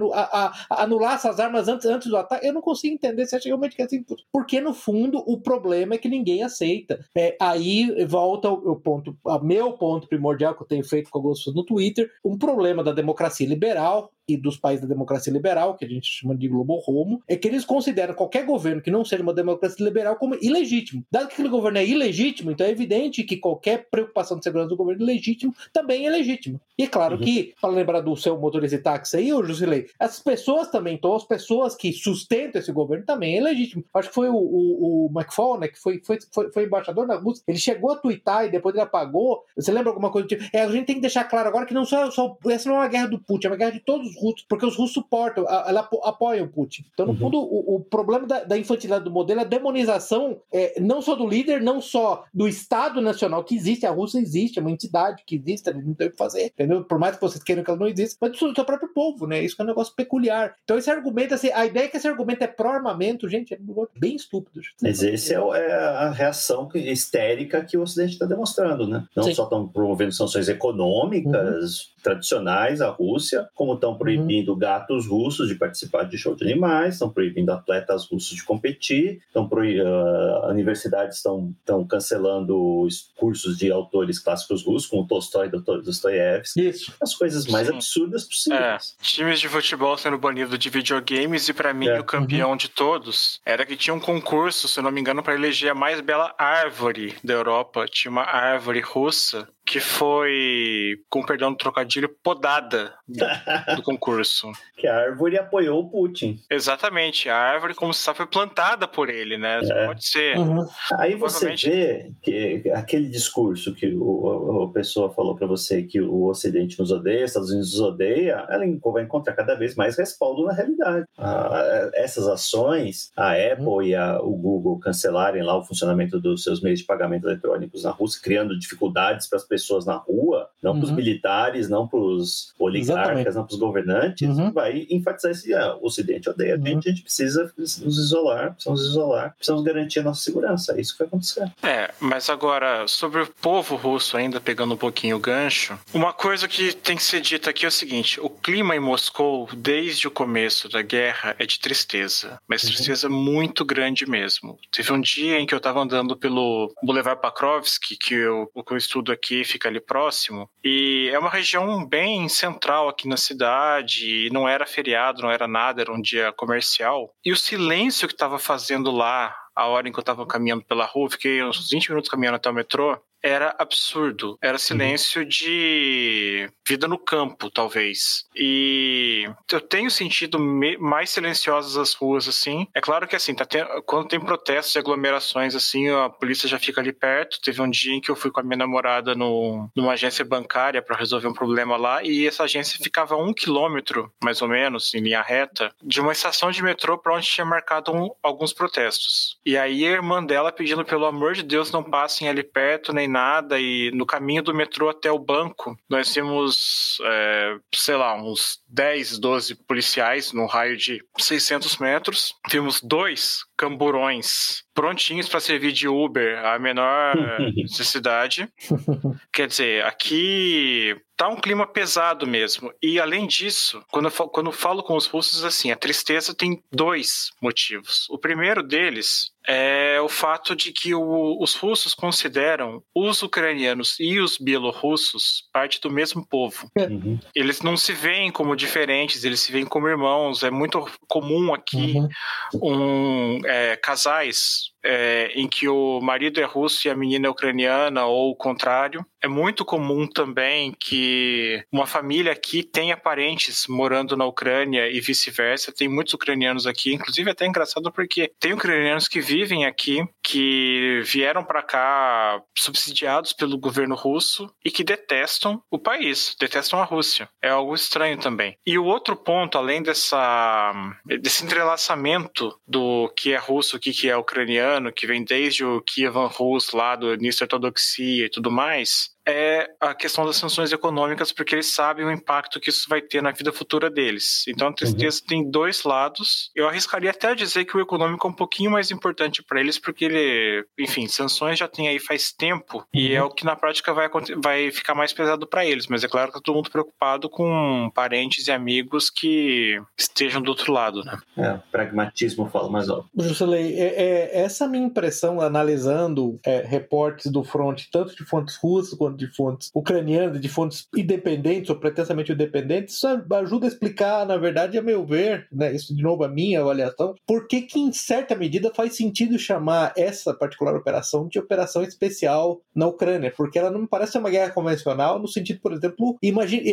anular essas armas antes, antes do ataque. Eu não consigo entender se acha realmente que é assim. Porque, no fundo, o problema é que ninguém aceita. É, aí volta o, o ponto, o meu ponto primordial que eu tenho feito com alguns no Twitter, um problema da democracia liberal e dos países da democracia liberal, que a gente chama de Globo Homo, é que eles consideram qualquer governo que não seja uma democracia liberal como ilegítimo. Dado que aquele governo é ilegítimo, então é evidente que qualquer preocupação de segurança do governo legítimo também é legítimo. E é claro uhum. que, para lembrar do seu motorista de táxi aí, ô Jusilei, as pessoas também, então as pessoas que sustentam esse governo também é legítimo. Acho que foi o, o, o McFaul, né, que foi, foi, foi, foi embaixador da Rússia, ele chegou a twittar e depois ele apagou. Você lembra alguma coisa do tipo? É, a gente tem que deixar claro agora que não só, só essa não é uma guerra do Putin, é uma guerra de todos os russos, porque os russos suportam, ela apoiam o Putin. Então, no uhum. fundo, o, o, problema da, da, infantilidade do modelo é a demonização é, não só do líder, não só do Estado Nacional que existe, a Rússia existe, é uma entidade que existe, não tem o que fazer, entendeu? Por mais que vocês queiram que ela não exista, mas do seu próprio povo, né? Isso é um negócio peculiar. Então, esse argumento, assim, a ideia é que esse argumento é pró-armamento, gente, é bem estúpido. Mas esse é, é a reação histérica que o Ocidente está demonstrando, né? Não Sim. só estão promovendo sanções econômicas, uhum tradicionais à Rússia, como estão uhum. proibindo uhum. gatos russos de participar de show de animais, estão proibindo atletas russos de competir, estão proib... uh, universidades estão, estão cancelando os cursos de autores clássicos russos, como Tolstói e Dostoiévski. Isso. As coisas mais Sim. absurdas possíveis. É, times de futebol sendo banidos de videogames e para mim é. o campeão uhum. de todos era que tinha um concurso, se não me engano, para eleger a mais bela árvore da Europa. Tinha uma árvore russa que foi, com perdão do trocadilho, podada do, concurso. que a árvore apoiou o Putin. Exatamente, a árvore como se foi plantada por ele, né? É. Pode ser. Uhum. Aí você vê que aquele discurso que o, a pessoa falou para você que o Ocidente nos odeia, os Estados Unidos nos odeia, ela vai encontrar cada vez mais respaldo na realidade. Ah, essas ações, a Apple uhum. e a, o Google cancelarem lá o funcionamento dos seus meios de pagamento eletrônicos na Rússia, criando dificuldades para as pessoas na rua, não uhum. para os militares, não para os oligarcas, Exatamente. não para os governantes, uhum. vai enfatizar esse ah, o Ocidente odeia a gente, a gente precisa nos isolar, precisamos isolar, precisamos garantir a nossa segurança. É isso que vai acontecer. É, mas agora, sobre o povo russo, ainda pegando um pouquinho o gancho, uma coisa que tem que ser dita aqui é o seguinte: o clima em Moscou, desde o começo da guerra, é de tristeza, mas uhum. tristeza muito grande mesmo. Teve um dia em que eu estava andando pelo Boulevard Pakrovsky, que eu, o que eu estudo aqui fica ali próximo, e é uma região bem central aqui na cidade, não era feriado, não era nada, era um dia comercial. E o silêncio que estava fazendo lá a hora em que eu estava caminhando pela rua, fiquei uns 20 minutos caminhando até o metrô, era absurdo. Era silêncio uhum. de vida no campo, talvez. E eu tenho sentido mais silenciosas as ruas, assim. É claro que, assim, tá quando tem protestos e aglomerações, assim, a polícia já fica ali perto. Teve um dia em que eu fui com a minha namorada no, numa agência bancária para resolver um problema lá, e essa agência ficava a um quilômetro, mais ou menos, em linha reta, de uma estação de metrô para onde tinha marcado um, alguns protestos. E aí a irmã dela pedindo, pelo amor de Deus, não passem ali perto, nem nada, e no caminho do metrô até o banco, nós tínhamos, é, sei lá, uns 10, 12 policiais no raio de 600 metros. Vimos dois camburões prontinhos para servir de Uber a menor necessidade. Quer dizer, aqui tá um clima pesado mesmo. E além disso, quando eu, falo, quando eu falo com os russos assim, a tristeza tem dois motivos. O primeiro deles é o fato de que o, os russos consideram os ucranianos e os bielorrussos parte do mesmo povo. Uhum. Eles não se veem como diferentes, eles se veem como irmãos. É muito comum aqui uhum. um, é, casais é, em que o marido é russo e a menina é ucraniana, ou o contrário. É muito comum também que uma família aqui tenha parentes morando na Ucrânia e vice-versa. Tem muitos ucranianos aqui, inclusive é até engraçado porque tem ucranianos que vivem aqui, que vieram para cá subsidiados pelo governo russo e que detestam o país, detestam a Rússia. É algo estranho também. E o outro ponto, além dessa, desse entrelaçamento do que é russo, o que é ucraniano, que vem desde o Kievan Rus, lá do início da ortodoxia e tudo mais, é a questão das sanções econômicas, porque eles sabem o impacto que isso vai ter na vida futura deles. Então a tristeza uhum. tem dois lados. Eu arriscaria até dizer que o econômico é um pouquinho mais importante para eles, porque ele, enfim, sanções já tem aí faz tempo uhum. e é o que na prática vai, vai ficar mais pesado para eles. Mas é claro que tá todo mundo preocupado com parentes e amigos que estejam do outro lado, né? É, pragmatismo fala mais alto. Juscelei, é, é, essa minha impressão analisando é, reportes do front, tanto de fontes russas quanto de fontes ucranianas, de fontes independentes ou pretensamente independentes, isso ajuda a explicar, na verdade, a meu ver, né, isso de novo a minha avaliação, por que que em certa medida faz sentido chamar essa particular operação de operação especial na Ucrânia, porque ela não me parece uma guerra convencional no sentido, por exemplo, imagine,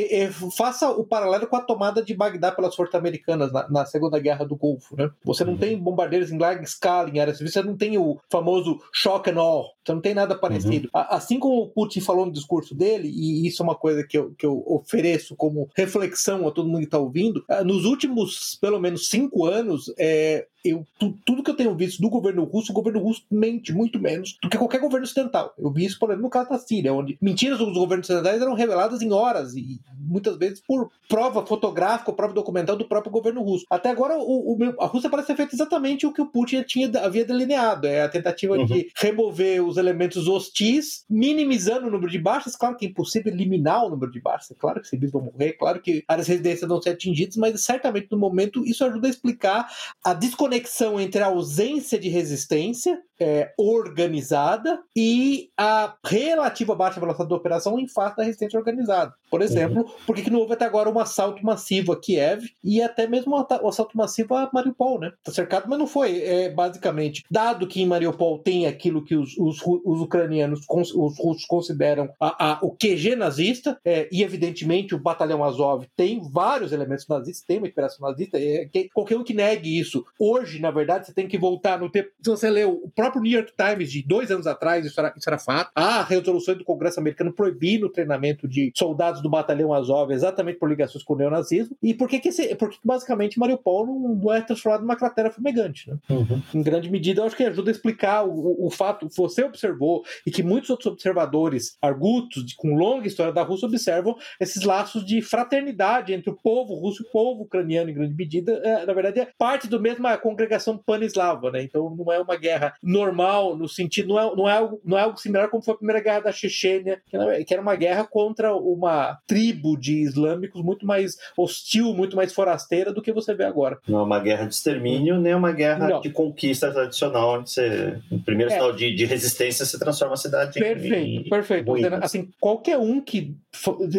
faça o paralelo com a tomada de Bagdá pelas forças americanas na, na Segunda Guerra do Golfo, né? Você não uhum. tem bombardeiros em larga escala em áreas civis, você não tem o famoso shock and all, você não tem nada parecido. Uhum. Assim como o Putin falou discurso dele, e isso é uma coisa que eu, que eu ofereço como reflexão a todo mundo que está ouvindo, ah, nos últimos pelo menos cinco anos, é, eu, tu, tudo que eu tenho visto do governo russo, o governo russo mente muito menos do que qualquer governo ocidental. Eu vi isso, por exemplo, no caso da Síria, onde mentiras dos governos ocidentais eram reveladas em horas e muitas vezes por prova fotográfica ou prova documental do próprio governo russo. Até agora, o, o, a Rússia parece ter feito exatamente o que o Putin tinha, havia delineado: é a tentativa uhum. de remover os elementos hostis, minimizando o número de baixas. Claro que é impossível eliminar o número de baixas, é claro que civis vão morrer, é claro que áreas residências vão ser atingidas, mas certamente no momento isso ajuda a explicar a desconexão conexão entre a ausência de resistência é, organizada e a relativa baixa velocidade da operação em face da resistência organizada. Por exemplo, uhum. por que não houve até agora um assalto massivo a Kiev e até mesmo um assalto massivo a Mariupol, né? Tá cercado, mas não foi. É, basicamente, dado que em Mariupol tem aquilo que os, os, os ucranianos, os russos consideram a, a, o QG nazista, é, e evidentemente o batalhão Azov tem vários elementos nazistas, tem uma inspiração nazista, é, que, qualquer um que negue isso, hoje, na verdade, você tem que voltar no tempo. Se você leu o próprio New York Times de dois anos atrás, isso era, isso era fato, há resoluções do Congresso americano proibindo o treinamento de soldados do batalhão Azov exatamente por ligações com o neonazismo, e por que, que, esse, por que basicamente Mariupol não, não é transformado numa cratera fumegante, né? Uhum. Em grande medida, eu acho que ajuda a explicar o, o fato que você observou e que muitos outros observadores argutos, de, com longa história da Rússia, observam esses laços de fraternidade entre o povo russo e o povo ucraniano, em grande medida, é, na verdade, é parte da mesma congregação pan-eslava, né? Então não é uma guerra normal, no sentido, não é, não é, algo, não é algo similar como foi a primeira guerra da Chechênia, que era uma guerra contra uma tribo de islâmicos muito mais hostil, muito mais forasteira do que você vê agora. Não é uma guerra de extermínio, nem uma guerra não. de conquista tradicional, onde você, no primeiro é. sinal de, de resistência, você transforma a cidade perfeito, em. Perfeito, perfeito. Assim, qualquer um que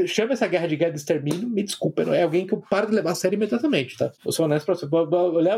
chama essa guerra de guerra de extermínio, me desculpa, é alguém que eu paro de levar a sério imediatamente, tá? Eu sou honesto pra você.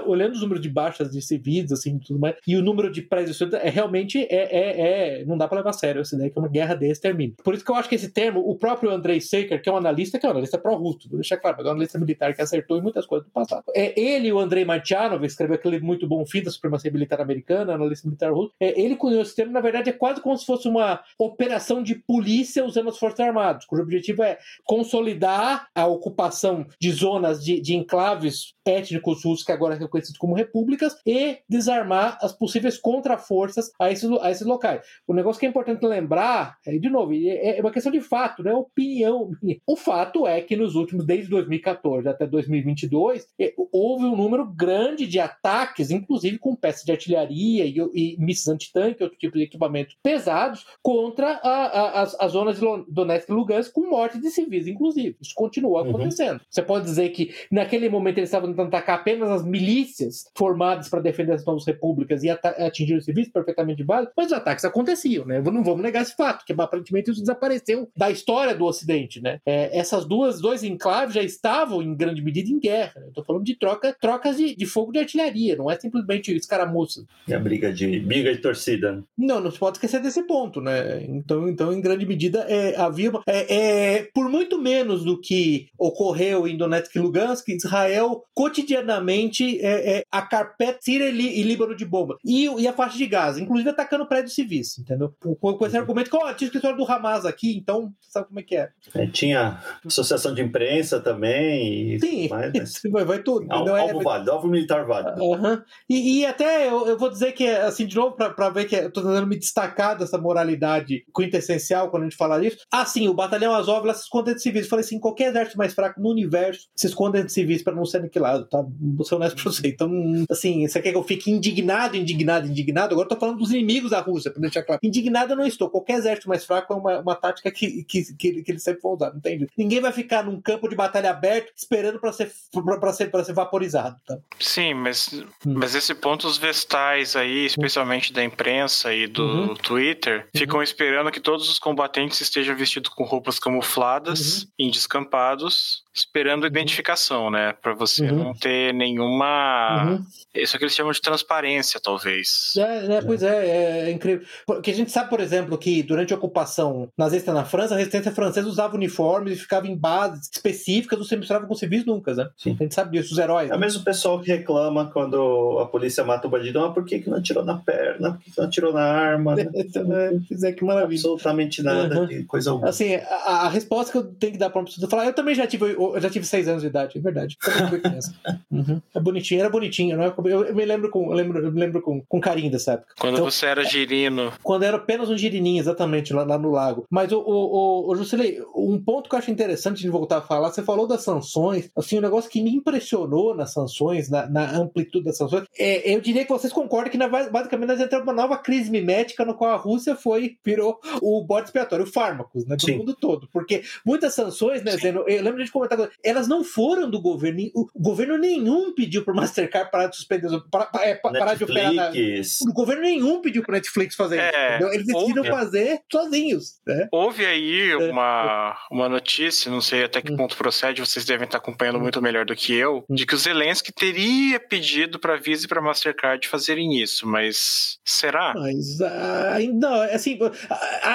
Olhando os números de baixas de civis, assim, tudo mais, e o número de prédios, é realmente é, é, é não dá para levar a sério essa ideia que é uma guerra de extermínio. Por isso que eu acho que esse termo, o próprio Andrei Seker, que é um analista, que é um analista pró-russo, vou deixar claro, mas é um analista militar que acertou em muitas coisas do passado. É, ele o Andrei Martianov, escreveu aquele muito bom fim da supremacia militar americana, analista militar russo, é, ele cunhou esse termo, na verdade, é quase como se fosse uma operação de polícia usando as forças armadas, cujo objetivo é consolidar a ocupação de zonas de, de enclaves étnicos russos que agora são reconhecidos como repúblicas e desarmar as possíveis contraforças a esses, a esses locais. O negócio que é importante lembrar, é, de novo, é, é uma questão de fato, não é opinião. O fato é que nos últimos, desde 2014 até 2022, é, houve um número grande de ataques, inclusive com peças de artilharia e, e mísseis antitanque, outro tipo de equipamentos pesados, contra a, a, as, as, zonas de Donetsk e Lugansk, com morte de civis, inclusive. Isso continua uhum. acontecendo. Uhum. Você pode dizer que naquele momento eles estavam tentando atacar apenas as milícias formadas para defender as novas repúblicas e atingir os civis, perfeitamente válido, mas os ataques aconteciam, né? Não vamos negar esse fato, que aparentemente isso desapareceu da história do Ocidente, né? É, essas duas dois enclaves já estavam em grande medida em guerra. Né? Estou falando de troca, trocas de, de, fogo de artilharia, não é simplesmente escaramuça. É a briga de briga de torcida. Né? Não, não se pode esquecer desse ponto, né? Então, então em grande medida, é, havia uma, é, é, por muito menos do que ocorreu em Donetsk e Lugansk, Israel cotidianamente é, é, a carpeta Síria e Líbano de bomba e, e a faixa de Gaza, inclusive atacando prédios civis, entendeu? Com, com esse argumento que, ó, oh, tinha escritório do Hamas aqui, então sabe como é que é. é tinha associação de imprensa também. E Sim, mais, mas... vai, vai tudo. Alvo, é, alvo válido, alvo militar válido. Uh -huh. e, e, até eu, eu, vou dizer que, assim, de novo, para ver que eu tô tentando me destacar dessa moralidade quintessencial quando a gente fala disso. Assim, o batalhão Azov lá se esconde de civis. Eu falei assim: qualquer exército mais fraco no universo se esconde de civis para não ser aniquilado, tá? Vou ser honesto pra você. Então, assim, você quer que eu fique indignado, indignado, indignado? Agora eu tô falando dos inimigos da Rússia, pra deixar claro. Indignado eu não estou. Qualquer exército mais fraco é uma, uma tática que, que, que, que eles sempre vão usar, entende? Ninguém vai ficar num campo de batalha aberto esperando para ser, pra, ser, pra ser vaporizado, tá? Sim, mas, hum. mas esse ponto, os vestais aí, especialmente da imprensa e do uhum. Twitter, uhum. ficam esperando que todos os combatentes estejam vestidos com roupas camufladas uhum. em descampados esperando uhum. identificação, né? Para você uhum. não ter nenhuma. Uhum. Isso é que eles chamam de transparência, talvez. É, é pois é, é, é, incrível. Porque a gente sabe, por exemplo, que durante a ocupação nazista na França, a resistência francesa usava uniformes e ficava em bases específicas, você misturava com civis nunca, né? Sim. A gente sabe disso, os heróis. É o mesmo pessoal que reclama quando a polícia mata o bandido, ah, por que, que não atirou na perna? Por que, que não atirou na arma? Né? é, que maravilha. Absolutamente nada de coisa alguma. Assim, a, a, resposta que eu tenho que dar para uma pessoa falar, eu também já tive eu já tive seis anos de idade, é verdade. uhum. É bonitinho, era bonitinho. Não é? eu, eu me lembro com, eu lembro, eu me lembro com, com carinho dessa época. Quando então, você era girino. Quando era apenas um girininho, exatamente, lá, lá no lago. Mas o, o, o, o Jusilei, um ponto que eu acho interessante de voltar a falar, você falou das sanções, assim, um negócio que me impressionou nas sanções, na, na amplitude das sanções, é, eu diria que vocês concordam que na, basicamente nós entramos uma nova crise mimética no qual a Rússia foi, virou o bode expiatório, o fármacos, né, do Sim. mundo todo. Porque muitas sanções, né, Zeno, eu lembro de comentar Elas não foram do governo. O governo nenhum pediu para o Mastercard parar de suspender, para, é, parar de operar. Na, o governo nenhum pediu para Netflix fazer é, isso. Eles decidiram houve, fazer sozinhos. Né? Houve aí é. uma, uma notícia, não sei até que hum. ponto procede, vocês devem estar acompanhando muito melhor do que eu, hum. de que o Zelensky teria pedido para Visa e para Mastercard fazerem isso, mas será? Mas ainda, assim,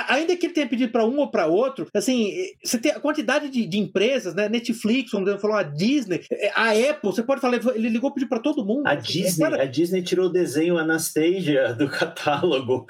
ainda que ele tenha pedido para um ou para outro, assim, você tem a quantidade de, de empresas, né? Netflix, como falou, a Disney, a Apple, você pode falar, ele ligou pedir para todo mundo. A Disney, é a Disney tirou o desenho Anastasia do catálogo.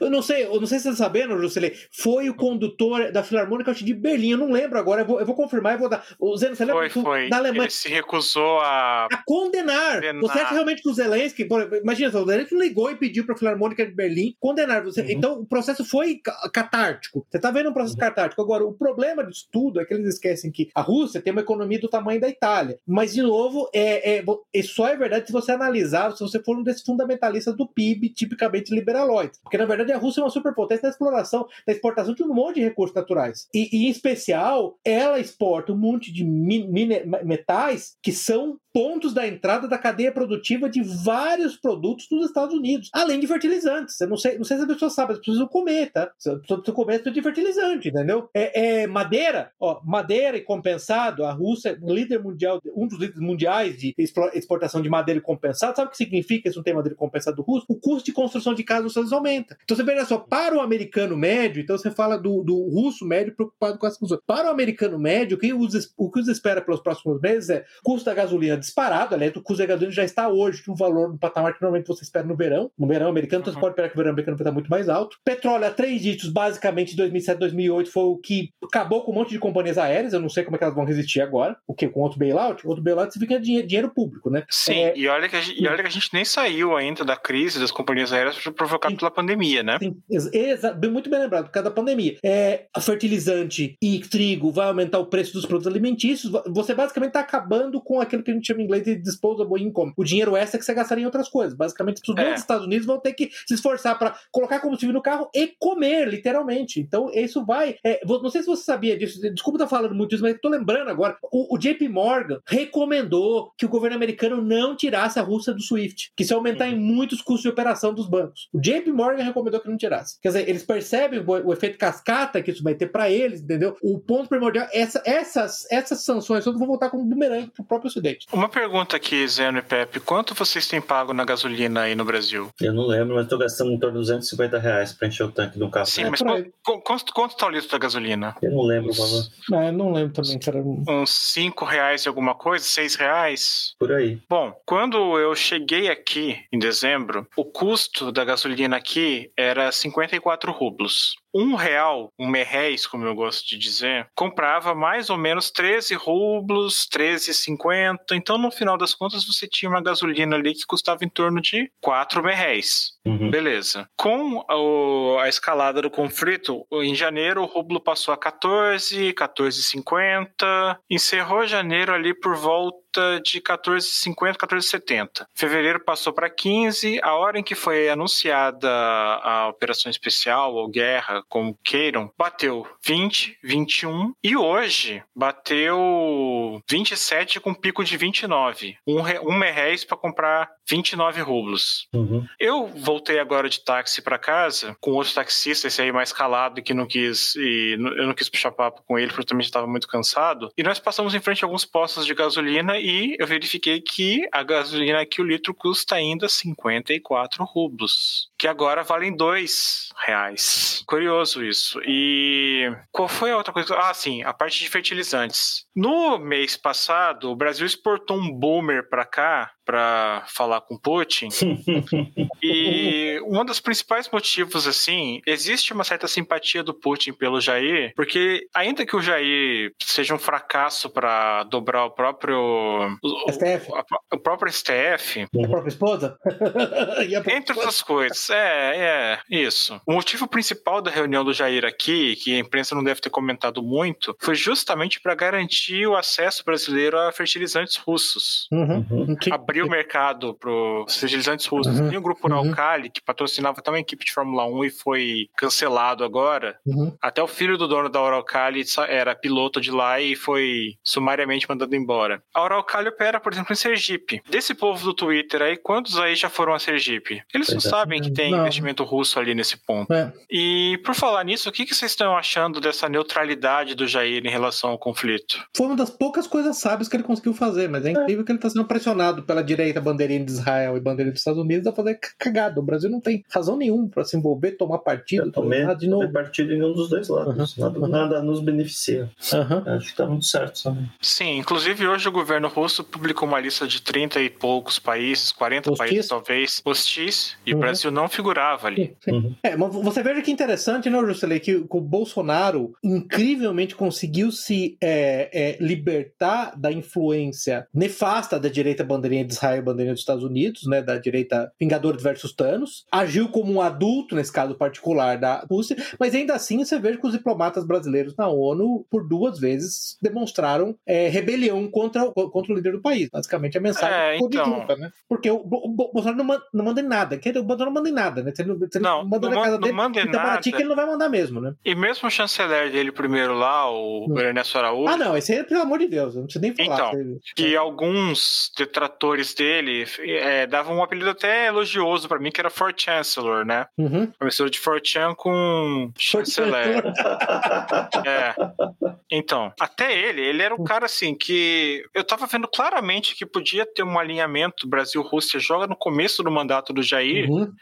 eu não sei, eu não sei se você está sabendo, Lucilei, foi o condutor da Filarmônica de Berlim, eu não lembro agora, eu vou, eu vou confirmar e vou dar. O Zeno, você lembra? Foi, foi. Na Alemanha. Ele se recusou a. A condenar. condenar. Você acha realmente que o Zelensky, imagina, o Zelensky ligou e pediu para a Filarmônica de Berlim condenar você. Uhum. Então o processo foi catártico. Você está vendo um processo uhum. catártico. Agora, o problema disso tudo é que eles esquecem que a Rússia tem uma economia do tamanho da Itália. Mas, de novo, é, é, é só é verdade se você analisar, se você for um desses fundamentalistas do PIB, tipicamente liberaloides. Porque, na verdade, a Rússia é uma superpotência da exploração, da exportação de um monte de recursos naturais. E, e em especial, ela exporta um monte de metais que são pontos da entrada da cadeia produtiva de vários produtos dos Estados Unidos, além de fertilizantes. Eu não sei, não sei se as pessoas sabem, as precisam comer, tá? As precisam comer de fertilizante, entendeu? É, é, madeira, ó, madeira e compensado, a Rússia é líder mundial, um dos líderes mundiais de exportação de madeira e compensado. Sabe o que significa isso não tem madeira compensado do russo? O custo de construção de casa nos Estados aumenta. Então você veja só, para o americano médio, então você fala do, do russo médio preocupado com as coisas. Para o americano médio, o que os, o que os espera pelos próximos meses é custo da gasolina disparado, aliás, o custo da gasolina já está hoje um valor no patamar que normalmente você espera no verão, no verão americano, então você pode esperar que o verão americano vai estar muito mais alto. Petróleo a três dígitos, basicamente, em 2007, 2008, foi o que acabou com um monte de companhias aéreas, eu não sei como é que elas vão resistir agora, o que, com outro bailout? Outro bailout significa dinheiro, dinheiro público, né? Sim, é... e, olha que a gente, e olha que a gente nem saiu ainda da crise das companhias aéreas provocada pela pandemia, né? Sim, exa muito bem lembrado, por causa da pandemia. É, fertilizante e trigo vai aumentar o preço dos produtos alimentícios, você basicamente está acabando com aquilo que a gente chama em inglês de disposable income, o dinheiro extra que você gastaria em outras coisas. Basicamente, os é. Estados Unidos vão ter que se esforçar para colocar combustível no carro e comer, literalmente. Então, isso vai. É, não sei se você sabia disso, desculpa estar falando muito isso, mas estou lembrando agora. O, o, JP Morgan recomendou que o governo americano não tirasse a Rússia do SWIFT, que isso ia aumentar uhum. em muitos custos de operação dos bancos. O JP Morgan recomendou que não tirasse. Quer dizer, eles percebem o, o efeito cascata que isso vai ter para eles, entendeu? O ponto primordial, essa, essas, essas sanções todas vão voltar como bumerangue para o próprio Ocidente. Uma pergunta aqui, Zeno e Pepe: quanto vocês têm pago na gasolina aí no Brasil? Eu não lembro, mas estou gastando em torno de 250 reais para encher o tanque do carro. Sim, mas quanto, quanto tá o litro da gasolina? Eu não lembro o valor. É, não lembro também, cara. Uns 5 reais e alguma coisa? 6 reais? Por aí. Bom, quando eu cheguei aqui em dezembro, o custo da gasolina aqui era 54 rublos um real, um merréis, como eu gosto de dizer, comprava mais ou menos 13 rublos, 13,50. Então, no final das contas, você tinha uma gasolina ali que custava em torno de 4 merréis. Uhum. Beleza. Com o, a escalada do conflito, em janeiro o rublo passou a 14, 14,50. Encerrou janeiro ali por volta de 14,50, 14,70. Fevereiro passou para 15. A hora em que foi anunciada a operação especial ou guerra, como queiram, bateu 20, 21 e hoje bateu 27 com pico de 29. Um, um merréis para comprar 29 rublos. Uhum. Eu voltei agora de táxi para casa com outro taxista, esse aí mais calado que não quis e eu não quis puxar papo com ele porque também estava muito cansado. E nós passamos em frente a alguns postos de gasolina e eu verifiquei que a gasolina aqui o litro custa ainda 54 rublos, que agora valem 2 reais. Curioso isso. E qual foi a outra coisa? Ah, sim, a parte de fertilizantes. No mês passado, o Brasil exportou um boomer para cá para falar com Putin. e um dos principais motivos, assim, existe uma certa simpatia do Putin pelo Jair, porque ainda que o Jair seja um fracasso para dobrar o próprio STF. O, o próprio STF, a própria esposa, entre outras coisas, é, é isso. O motivo principal da reunião do Jair aqui, que a imprensa não deve ter comentado muito, foi justamente para garantir o acesso brasileiro a fertilizantes russos. Uhum. uhum. Que, abrir o mercado para os fertilizantes russos. Uhum. Tem o grupo uhum. Alcali, que patrocinava até uma equipe de Fórmula 1 e foi cancelado agora. Uhum. Até o filho do dono da Araucália era piloto de lá e foi sumariamente mandado embora. A Araucália opera, por exemplo, em Sergipe. Desse povo do Twitter aí, quantos aí já foram a Sergipe? Eles não sabem que tem não. investimento russo ali nesse ponto. É. E por falar nisso, o que, que vocês estão achando dessa neutralidade do Jair em relação ao conflito? Foi uma das poucas coisas sábias que ele conseguiu fazer, mas é, é. incrível que ele está sendo pressionado pela direita, bandeirinha de Israel e bandeirinha dos Estados Unidos a fazer cagada. O Brasil não tem razão nenhuma para se envolver, tomar partido, tomar nada de novo. partido em nenhum dos dois lados. Uhum. Nada, uhum. nada, nos beneficia. Uhum. Acho que está muito certo também. Sim, inclusive hoje o governo russo publicou uma lista de 30 e poucos países, 40 hostis? países talvez, hostis, e o uhum. Brasil não figurava ali. Uhum. É, mas você veja que interessante, né, Juscelê, que, que o Bolsonaro incrivelmente conseguiu se é, é, libertar da influência nefasta da direita bandeirinha de Israel e bandeirinha dos Estados Unidos, né, da direita Vingadores versus Thanos, agiu como um adulto, nesse caso particular da Rússia, mas ainda assim você veja que os diplomatas brasileiros na ONU, por duas vezes, demonstraram é, rebelião contra, contra o líder do país. Basicamente a mensagem é, ficou então... junta, né? Porque o, Bolsonaro não, manda, não manda em nada. O Bolsonaro não manda em nada, né? Ele, se ele não, manda não, na casa não dele, manda em nada. que ele não vai mandar mesmo, né? E mesmo o chanceler dele primeiro lá, o hum. Ernesto Araújo... Ah, não, esse aí, pelo amor de Deus, não precisa nem falar. Então, que alguns detratores dele é, davam um apelido até elogioso pra mim, que era For Chancellor, né? Uhum. Uma mistura de Fortran com chanceler. é. Então, até ele, ele era um cara assim que eu tava vendo claramente que podia ter um alinhamento Brasil-Rússia joga no começo do mandato do Jair, uhum.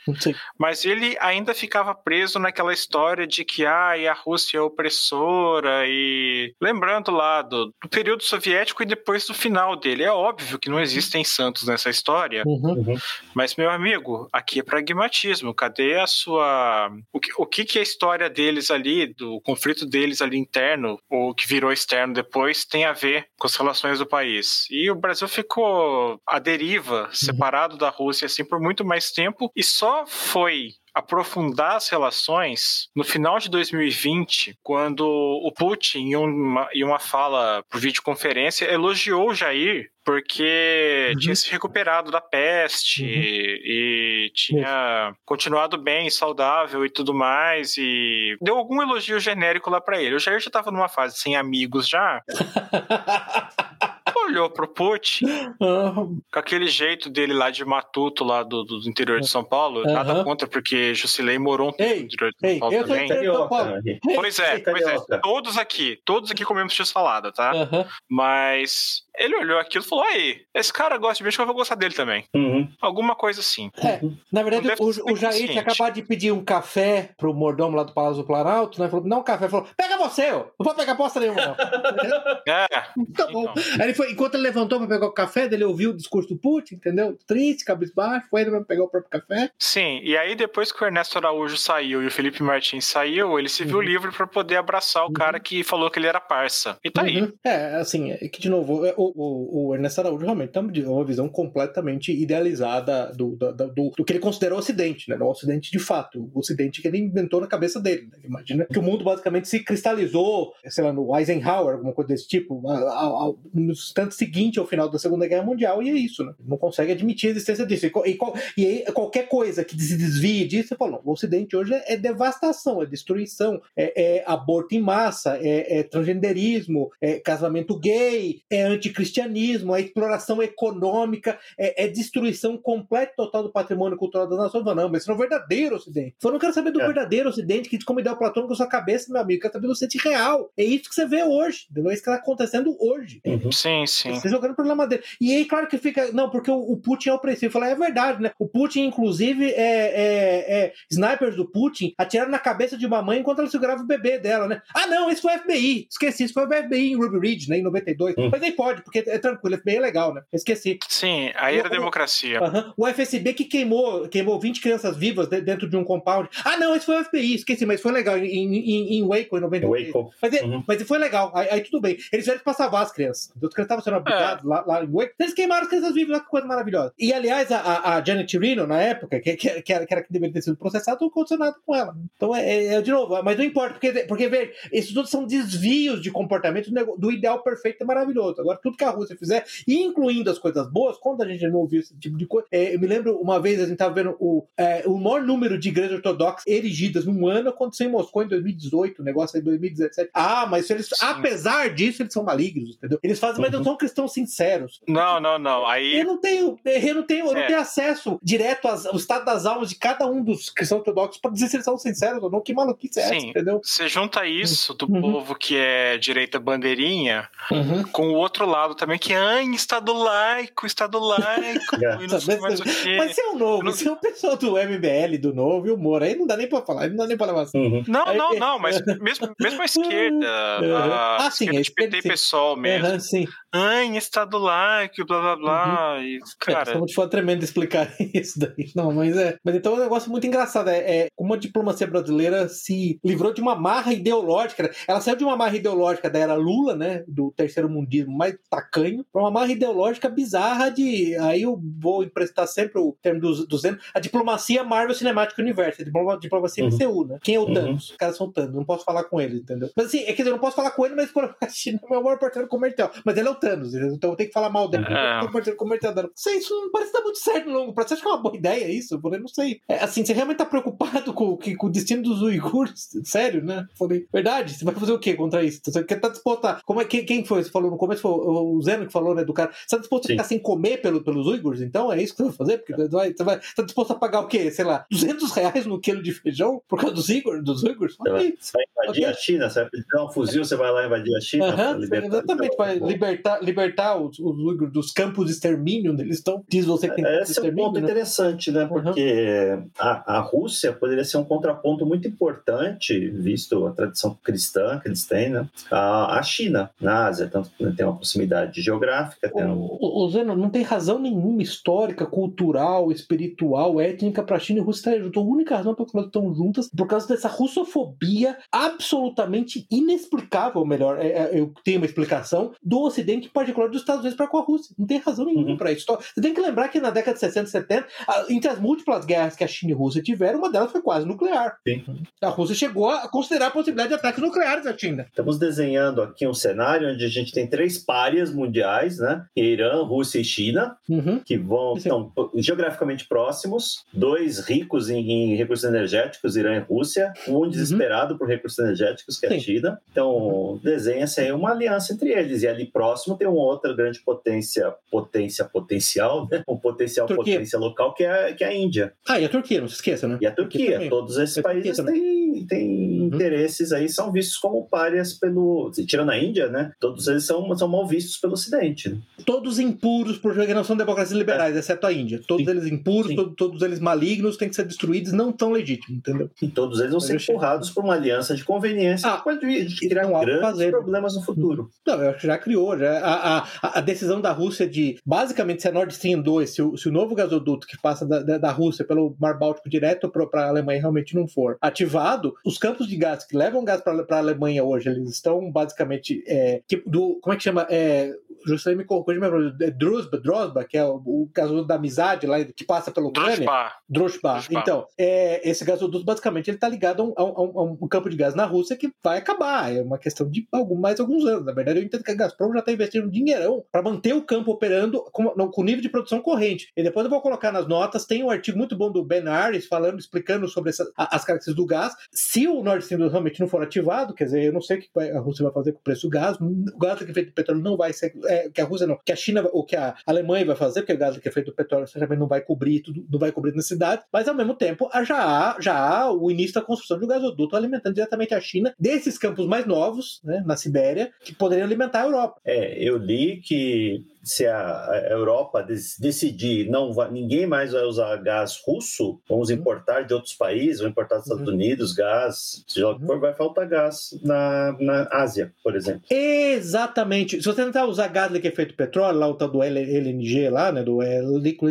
mas ele ainda ficava preso naquela história de que ah, e a Rússia é opressora e lembrando lá do, do período soviético e depois do final dele. É óbvio que não existem santos nessa história, uhum. uhum. mas meu amigo, aqui é pragmatismo. Cadê a sua o que, o que que a história deles ali, do conflito deles ali interno, ou que virou externo depois, tem a ver com as relações do país? E o Brasil ficou à deriva, uhum. separado da Rússia assim por muito mais tempo e só foi aprofundar as relações no final de 2020, quando o Putin, em uma, em uma fala por videoconferência, elogiou o Jair porque uhum. tinha se recuperado da peste uhum. e tinha continuado bem, saudável e tudo mais e deu algum elogio genérico lá para ele. O Jair já tava numa fase sem amigos já. olhou pro Putin uhum. com aquele jeito dele lá de matuto lá do, do interior de São Paulo, uhum. nada contra porque Jusilei morou um tempo no interior de São Paulo eu também. Carioca, pois é, pois é, todos aqui, todos aqui comemos x-salada, tá? Mas ele olhou aquilo e falou: aí, esse cara gosta de bicho, eu vou gostar dele também. Uhum. Alguma coisa assim. É, na verdade, o, o Jair tinha acabado de pedir um café pro mordomo lá do Palácio do Planalto, né? Falou: não, um café. Falou: pega você, eu. não vou pegar bosta nenhuma, não. é. Tá bom. Então. Aí ele foi, enquanto ele levantou pra pegar o café, ele ouviu o discurso do Putin, entendeu? Triste, cabisbaixo, foi ele pra pegar o próprio café. Sim, e aí depois que o Ernesto Araújo saiu e o Felipe Martins saiu, ele se viu uhum. livre pra poder abraçar o uhum. cara que falou que ele era parça. E tá uhum. aí. É, assim, é que de novo, o, o, o Ernesto Araújo realmente tem uma visão completamente idealizada do, do, do, do que ele considera o Ocidente, né? O Ocidente de fato, o Ocidente que ele inventou na cabeça dele. Né? Imagina que o mundo basicamente se cristalizou, sei lá, no Eisenhower, alguma coisa desse tipo, no instante seguinte ao final da Segunda Guerra Mundial, e é isso, né? Não consegue admitir a existência disso. E, e, e qualquer coisa que se desvie disso, você fala, o Ocidente hoje é, é devastação, é destruição, é, é aborto em massa, é, é transgenderismo, é casamento gay, é anticristianismo a exploração econômica, é, é destruição completa total do patrimônio cultural das nações. Não, mas isso não é o verdadeiro Ocidente. Eu não quero saber do é. verdadeiro Ocidente, que como ideal platônico com a sua cabeça, meu amigo. Eu quero saber do Ocidente real. É isso que você vê hoje, entendeu? É isso que está acontecendo hoje. Uhum. Sim, sim. Você jogando o problema dele. E aí, claro que fica. Não, porque o, o Putin é opressivo. Falar, é verdade, né? O Putin, inclusive, é, é, é, snipers do Putin atiraram na cabeça de uma mãe enquanto ela segurava o bebê dela, né? Ah, não, isso foi o FBI. Esqueci, isso foi o FBI em Ruby Ridge, né? Em 92. Uhum. Mas nem pode, porque é tranquilo, é bem legal, né? Esqueci. Sim, aí era o, democracia. O, o FSB que queimou, queimou 20 crianças vivas dentro de um compound. Ah, não, esse foi o FBI, esqueci, mas foi legal. Em, em, em Waco, em 93. Waco. Mas, é, uhum. mas foi legal, aí, aí, tudo bem. Eles tiveram que salvar as crianças. Os crianças estavam sendo abrigados é. lá, lá, em Waco. Eles queimaram as crianças vivas, lá que coisa maravilhosa. E aliás, a, a Janet Reno, na época, que, que, que, era, que era que deveria ter sido processada, não aconteceu nada com ela. Então, é, é, é, de novo, mas não importa, porque, porque ver, esses todos são desvios de comportamento do ideal perfeito e maravilhoso. Agora, tudo que a Rússia fizer, incluindo as coisas boas, quando a gente não ouviu esse tipo de coisa. É, eu me lembro uma vez a gente estava vendo o, é, o maior número de igrejas ortodoxas erigidas num ano aconteceu em Moscou em 2018, o negócio é em 2017. Ah, mas eles, apesar disso, eles são malignos, entendeu? Eles fazem, mas não são cristãos sinceros. Não, não, não. Aí. Eu não tenho, eu não tenho, eu não É. tenho acesso direto às- ao estado das almas de cada um dos cristãos ortodoxos para dizer se eles são sinceros ou não. Que maluquice é essa, Sim. entendeu? Você junta isso do Uhum. povo que é direita bandeirinha com o outro lado também, que é Estado laico, Estado laico, e não sei mais o quê. Mas se é o novo, Não- se é o pessoal do MBL, do novo e o Moro, aí não dá nem pra falar, aí não dá nem pra levar assim. Uhum. Não, Aí- não, não, mas mesmo, mesmo a esquerda, a Ah, sim, esquerda a de PT e sim. PSOL mesmo. Aham, sim. Ai, Estado laico, blá blá blá. E, É, cara, Estamos foi tremendo explicar isso daí. Não, mas é. Mas então é um negócio muito engraçado. É, é como a diplomacia brasileira se livrou de uma marra ideológica. Ela saiu de uma marra ideológica da era Lula, né? Do terceiro mundismo mais tacanho, para uma marra ideológica bizarra de. Aí eu vou emprestar sempre o termo dos, dos anos. A diplomacia Marvel Cinematic Universe, a diploma- diplomacia Uhum. MCU, né? Quem é o Uhum. Thanos? Os caras são Thanos, não posso falar com ele, entendeu? Mas assim, é que eu não posso falar com ele, mas por a China é o meu maior parceiro comercial. Mas ele é o Thanos, então eu tenho que falar mal dele. É. Eu tô parceiro comercial dele. Não sei, isso não parece dar muito certo no longo prazo. Você acha que é uma boa ideia isso? Eu falei, não sei. É, assim, você realmente tá preocupado com, que- com o destino dos uigures? Sério, né? Eu falei, verdade? Você vai fazer o quê contra isso? Você tá disposto a. Como é, quem, quem foi? Você falou no começo, foi o Zeno que falou, né, do cara. Você tá disposto Sim. a ficar sem comer pelo, pelos uigures? Então é isso que você vai fazer? Porque você vai, você vai, você tá disposto a pagar o quê? Sei lá, 200 reais no quilo de feijão por causa dos uigures? Dos uigures? Você vai, vai invadir Ok. a China, você vai pedir um fuzil, você vai lá invadir a China. pra Aham, libertar- exatamente, vai Então, libertar, libertar os, os uigures dos campos de extermínio onde eles estão. Diz você que tem de Esse é um ponto né? interessante, né? Porque a, a Rússia poderia ser um contraponto muito importante, visto a tradição cristã que eles têm, né? A, a China, na Ásia, tanto que tem uma proximidade geográfica, tem um, O, o Zeno não tem razão nenhuma histórica, cultural, espiritual, étnica para China e Rússia estarem juntas. A única razão pela qual elas estão juntas por causa dessa russofobia absolutamente inexplicável, melhor, é, é, eu tenho uma explicação, do Ocidente, em particular dos Estados Unidos para com a Rússia. Não tem razão nenhuma Uhum. para isso. Você tem que lembrar que na década de 60 e 70, a- entre as múltiplas guerras que a China e a Rússia tiveram, uma delas foi quase nuclear. Sim. A Rússia chegou a considerar a possibilidade de ataques nucleares à China. Estamos desenhando aqui um cenário onde a gente tem três mundiais, né? Irã, Rússia e China, Uhum. que vão estão geograficamente próximos, dois ricos em, em recursos energéticos, Irã e Rússia, um desesperado por recursos energéticos, que é a Uhum. China. Então, desenha-se aí uma aliança entre eles. E ali próximo tem uma outra grande potência, potência potencial, né? um potencial Turquia. potência local, que é, que é a Índia. Ah, e a Turquia, não se esqueça, né? E a Turquia, também. todos esses A Turquia países têm, têm Uhum. interesses aí, são vistos como párias pelo. Tirando a Índia, né? Todos eles são, são mal vistos pelo Ocidente. né? todos impuros por que não são democracias liberais, exceto a Índia. Todos Sim. eles impuros, Sim. to- todos eles malignos, têm que ser destruídos, não tão legítimos, entendeu? E todos eles vão ser achei- empurrados por uma aliança de conveniência Ah, que pode criar grandes fazer. problemas no futuro. Não, eu acho que já criou. Já, a, a, a decisão da Rússia de, basicamente, se a Nord Stream 2, se o, se o novo gasoduto que passa da, da, da Rússia pelo Mar Báltico direto para a Alemanha realmente não for ativado, os campos de gás que levam gás para a Alemanha hoje, eles estão basicamente. É, que- do, como é que chama? É, Juscelino me corrige, é Druzhba, Drozba, que é o, o gasoduto da amizade lá, que passa pela Ucrânia. Droshba. Então, é, esse gasoduto basicamente ele está ligado a um, a um- a um campo de gás na Rússia que vai acabar. É uma questão de algum, mais alguns anos. Na verdade, eu entendo que a Gazprom já está investindo um dinheirão para manter o campo operando com, com nível de produção corrente. E depois eu vou colocar nas notas, tem um artigo muito bom do Ben falando, explicando sobre essa- as características do gás. Se o Nord Stream 2 realmente não for ativado, quer dizer, eu não sei o que a Rússia vai fazer com o preço do gás. O gás que é feito do petróleo não vai ser. é, que a Rússia não, que a China ou que a Alemanha vai fazer, porque o gás que é feito do petróleo certamente não vai cobrir tudo, não vai cobrir necessidade, mas ao mesmo tempo já há, já há o início da construção de um gasoduto alimentando diretamente a China desses campos mais novos, né, na Sibéria, que poderiam alimentar a Europa. É, eu li que se a Europa decidir não ninguém mais vai usar gás russo, vamos importar de outros países, vamos importar dos Estados Uhum. Unidos, gás, seja lá que for, vai faltar gás na, na Ásia, por exemplo. Exatamente. Se você tentar usar gás liquefeito petróleo, lá o tal do L- LNG lá, né, do é,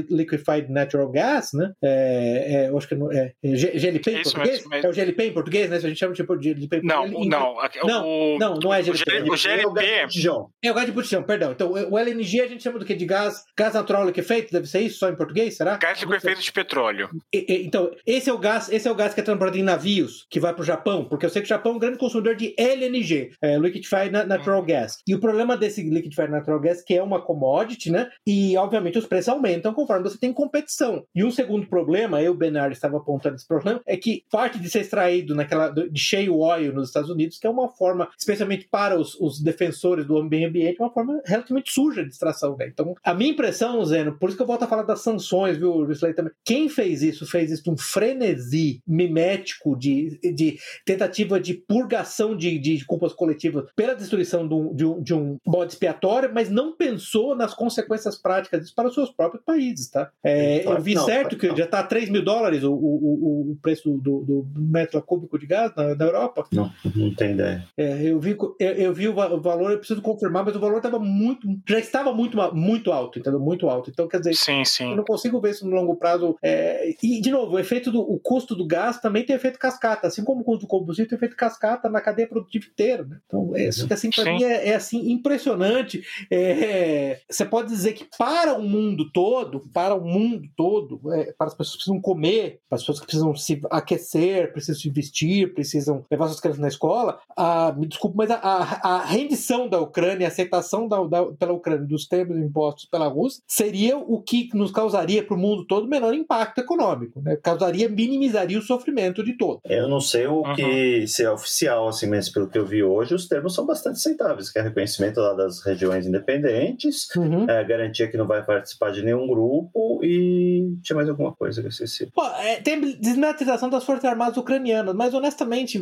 Liquefied Natural Gas, né, é, é, eu acho que não- é, é G- GLP em É isso português? mesmo, mas- É o GLP em português, né, a gente chama tipo de GLP em Não, português. não. Não, o, não, não é o, GLP. G- o É o gás GLP. botijão. É o gás de botijão, perdão. Então, o LNG a gente chama do que? De gás, gás natural liquefeito? Deve ser isso só em português, será? Gás liquefeito de petróleo. E- e- Então, esse é o gás, esse é o gás que é transportado em navios, que vai para o Japão, porque eu sei que o Japão é um grande consumidor de LNG, é, Liquefied Na- Natural Gas. E o problema desse Liquefied natural gas, que é uma commodity, né? E, obviamente, os preços aumentam conforme você tem competição. E um segundo problema, eu, Bernard, estava apontando esse problema, é que parte de ser extraído naquela de shale oil nos Estados Unidos, que é uma forma, especialmente para os, os defensores do meio ambiente, uma forma relativamente suja de extração, né? Então, a minha impressão, Zeno, por isso que eu volto a falar das sanções, viu, Risley, também. Quem fez isso, fez isso um frenesi mimético de, de tentativa de purgação de, de culpas coletivas pela destruição de um, de um, de um bode expiatório, mas não pensou nas consequências práticas disso para os seus próprios países, tá? É, eu vi não, certo que não. já está a 3 mil dólares o, o, o preço do, do metro cúbico de gás na, na Europa. Não, não tem ideia. É, eu vi, eu, eu vi o, o, valor, eu preciso confirmar, mas o valor estava muito, já estava muito, muito alto, entendeu? Muito alto. Então, quer dizer, sim, sim. eu não consigo ver isso no longo prazo. É, e, de novo, o efeito do o custo do gás também tem efeito cascata, assim como o custo do combustível tem efeito cascata na cadeia produtiva inteira. Né? Então, é, isso que assim, para mim é, é, assim, impressionante. É, você pode dizer que para o mundo todo, para o mundo todo, é, para as pessoas que precisam comer, para as pessoas que precisam se aquecer, precisam se investir, precisam levar suas crianças na escola, a, me desculpe, mas a, a, a rendição da Ucrânia, a aceitação da, da, pela Ucrânia dos termos impostos pela Rússia, seria o que nos causaria para o mundo todo menor impacto econômico, né? causaria, minimizaria o sofrimento de todos. Eu não sei o uhum. que se é oficial, assim, mas pelo que eu vi hoje, os termos são bastante aceitáveis, que é reconhecimento lá das regiões independentes, uhum. é, garantia que não vai participar de nenhum grupo e tinha mais alguma coisa que eu esqueci. Pô, é, tem desmilitarização das Forças Armadas ucranianas, mas honestamente,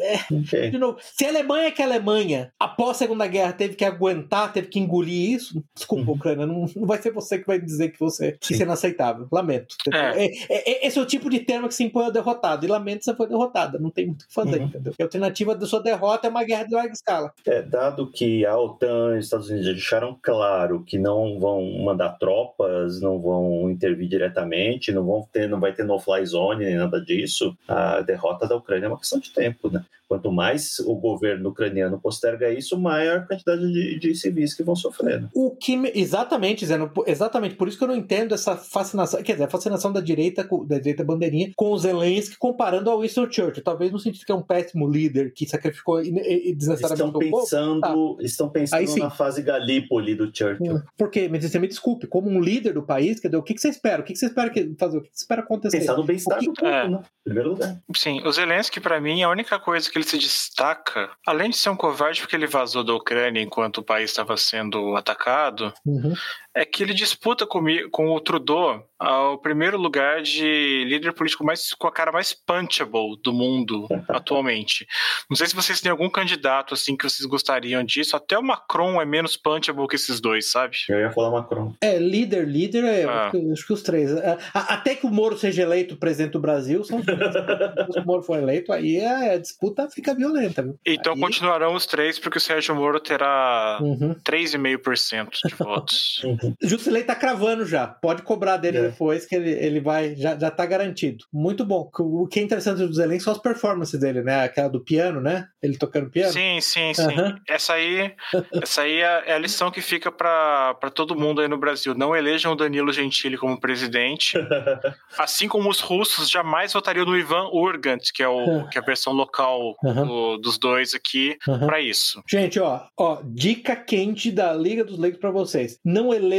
é, okay. de novo, se a Alemanha que a Alemanha, após a Segunda Guerra, teve que aguentar, teve que engolir isso, desculpa, uhum. Ucrânia, não, não vai ser você que vai dizer que você que isso é inaceitável. Lamento. É. É, é. esse é o tipo de termo que se impõe ao derrotado. E lamento você foi derrotada. Não tem muito o que fazer, uhum. entendeu? A alternativa da sua derrota é uma guerra de larga escala. É, dado que a OTAN e os Estados Unidos deixaram claro que não vão mandar tropas, não vão intervir diretamente, não vão ter, não vai ter no-fly zone nem nada disso, a derrota da Ucrânia é uma questão de tempo, né? Quanto mais o governo ucraniano posterga isso, maior a quantidade de, de civis que vão sofrendo. O que exatamente, Zé, exatamente por isso que eu não entendo essa fascinação, quer dizer, a fascinação da direita, da direita bandeirinha com o Zelensky comparando ao Winston Churchill, talvez no sentido que é um péssimo líder que sacrificou desnecessariamente estão pensando, povo. Tá. Estão pensando na fase Galípoli do Churchill. Por quê? Mas você me desculpe, como um líder do país, quer dizer, o que, que você espera? O que, que você espera que, fazer? O que, que você espera acontecer? Pensar no bem-estar do povo, é. né? Em primeiro lugar. Sim, o Zelensky, para mim, a única coisa que ele se destaca, além de ser um covarde porque ele vazou da Ucrânia enquanto o país estava sendo atacado, uhum. É que ele disputa com, com o Trudeau ao primeiro lugar de líder político mais com a cara mais punchable do mundo atualmente. Não sei se vocês têm algum candidato assim que vocês gostariam disso. Até o Macron é menos punchable que esses dois, sabe? Eu ia falar Macron. É, líder, líder, é, ah. acho que os três. É, até que o Moro seja eleito presidente do Brasil, são os três. Se o Moro for eleito, aí a disputa fica violenta. Viu? Então aí... continuarão os três, porque o Sérgio Moro terá uhum. 3,5% de votos. Jusilei tá cravando já. Pode cobrar dele é. depois, que ele, ele vai, já, já tá garantido. Muito bom. O que é interessante do Zelensky são as performances dele, né? Aquela do piano, né? Ele tocando piano. Sim, sim, sim. Uhum. Essa aí, essa aí é, é a lição que fica para todo mundo aí no Brasil. Não elejam o Danilo Gentili como presidente. assim como os russos jamais votariam no Ivan Urgant, que é, o, que é a versão local uhum. do, dos dois aqui, uhum. para isso. Gente, ó, ó, dica quente da Liga dos Leigos para vocês. Não elejam,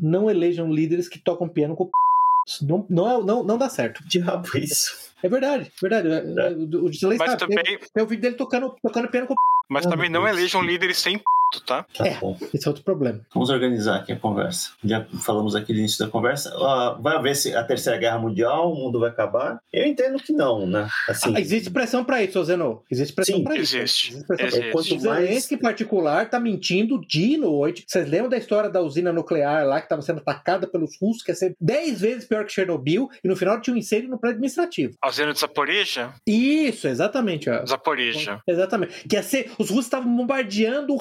não elejam líderes que tocam piano com não, não, é, não, não dá certo. Diabo isso. É verdade, verdade. É. O Gisley Mas também... tem, tem o vídeo dele tocando, tocando piano com Mas ah, também não elejam líderes sem tá? tá é, bom. esse é outro problema. Vamos organizar aqui a conversa. Já falamos aqui no início da conversa. Uh, vai haver se a terceira guerra mundial, o mundo vai acabar? Eu entendo que não, né? Assim, ah, existe pressão para isso, Zeno. Existe pressão para isso. Existe. existe, existe. Quanto mais... em particular, tá mentindo dia e noite. Vocês lembram da história da usina nuclear lá que estava sendo atacada pelos russos, que ia ser 10 vezes pior que Chernobyl, e no final tinha um incêndio no prédio administrativo. A usina de Zaporizhia? Isso, exatamente. Ó. Zaporizhia. Exatamente. Que ia ser, os russos estavam bombardeando o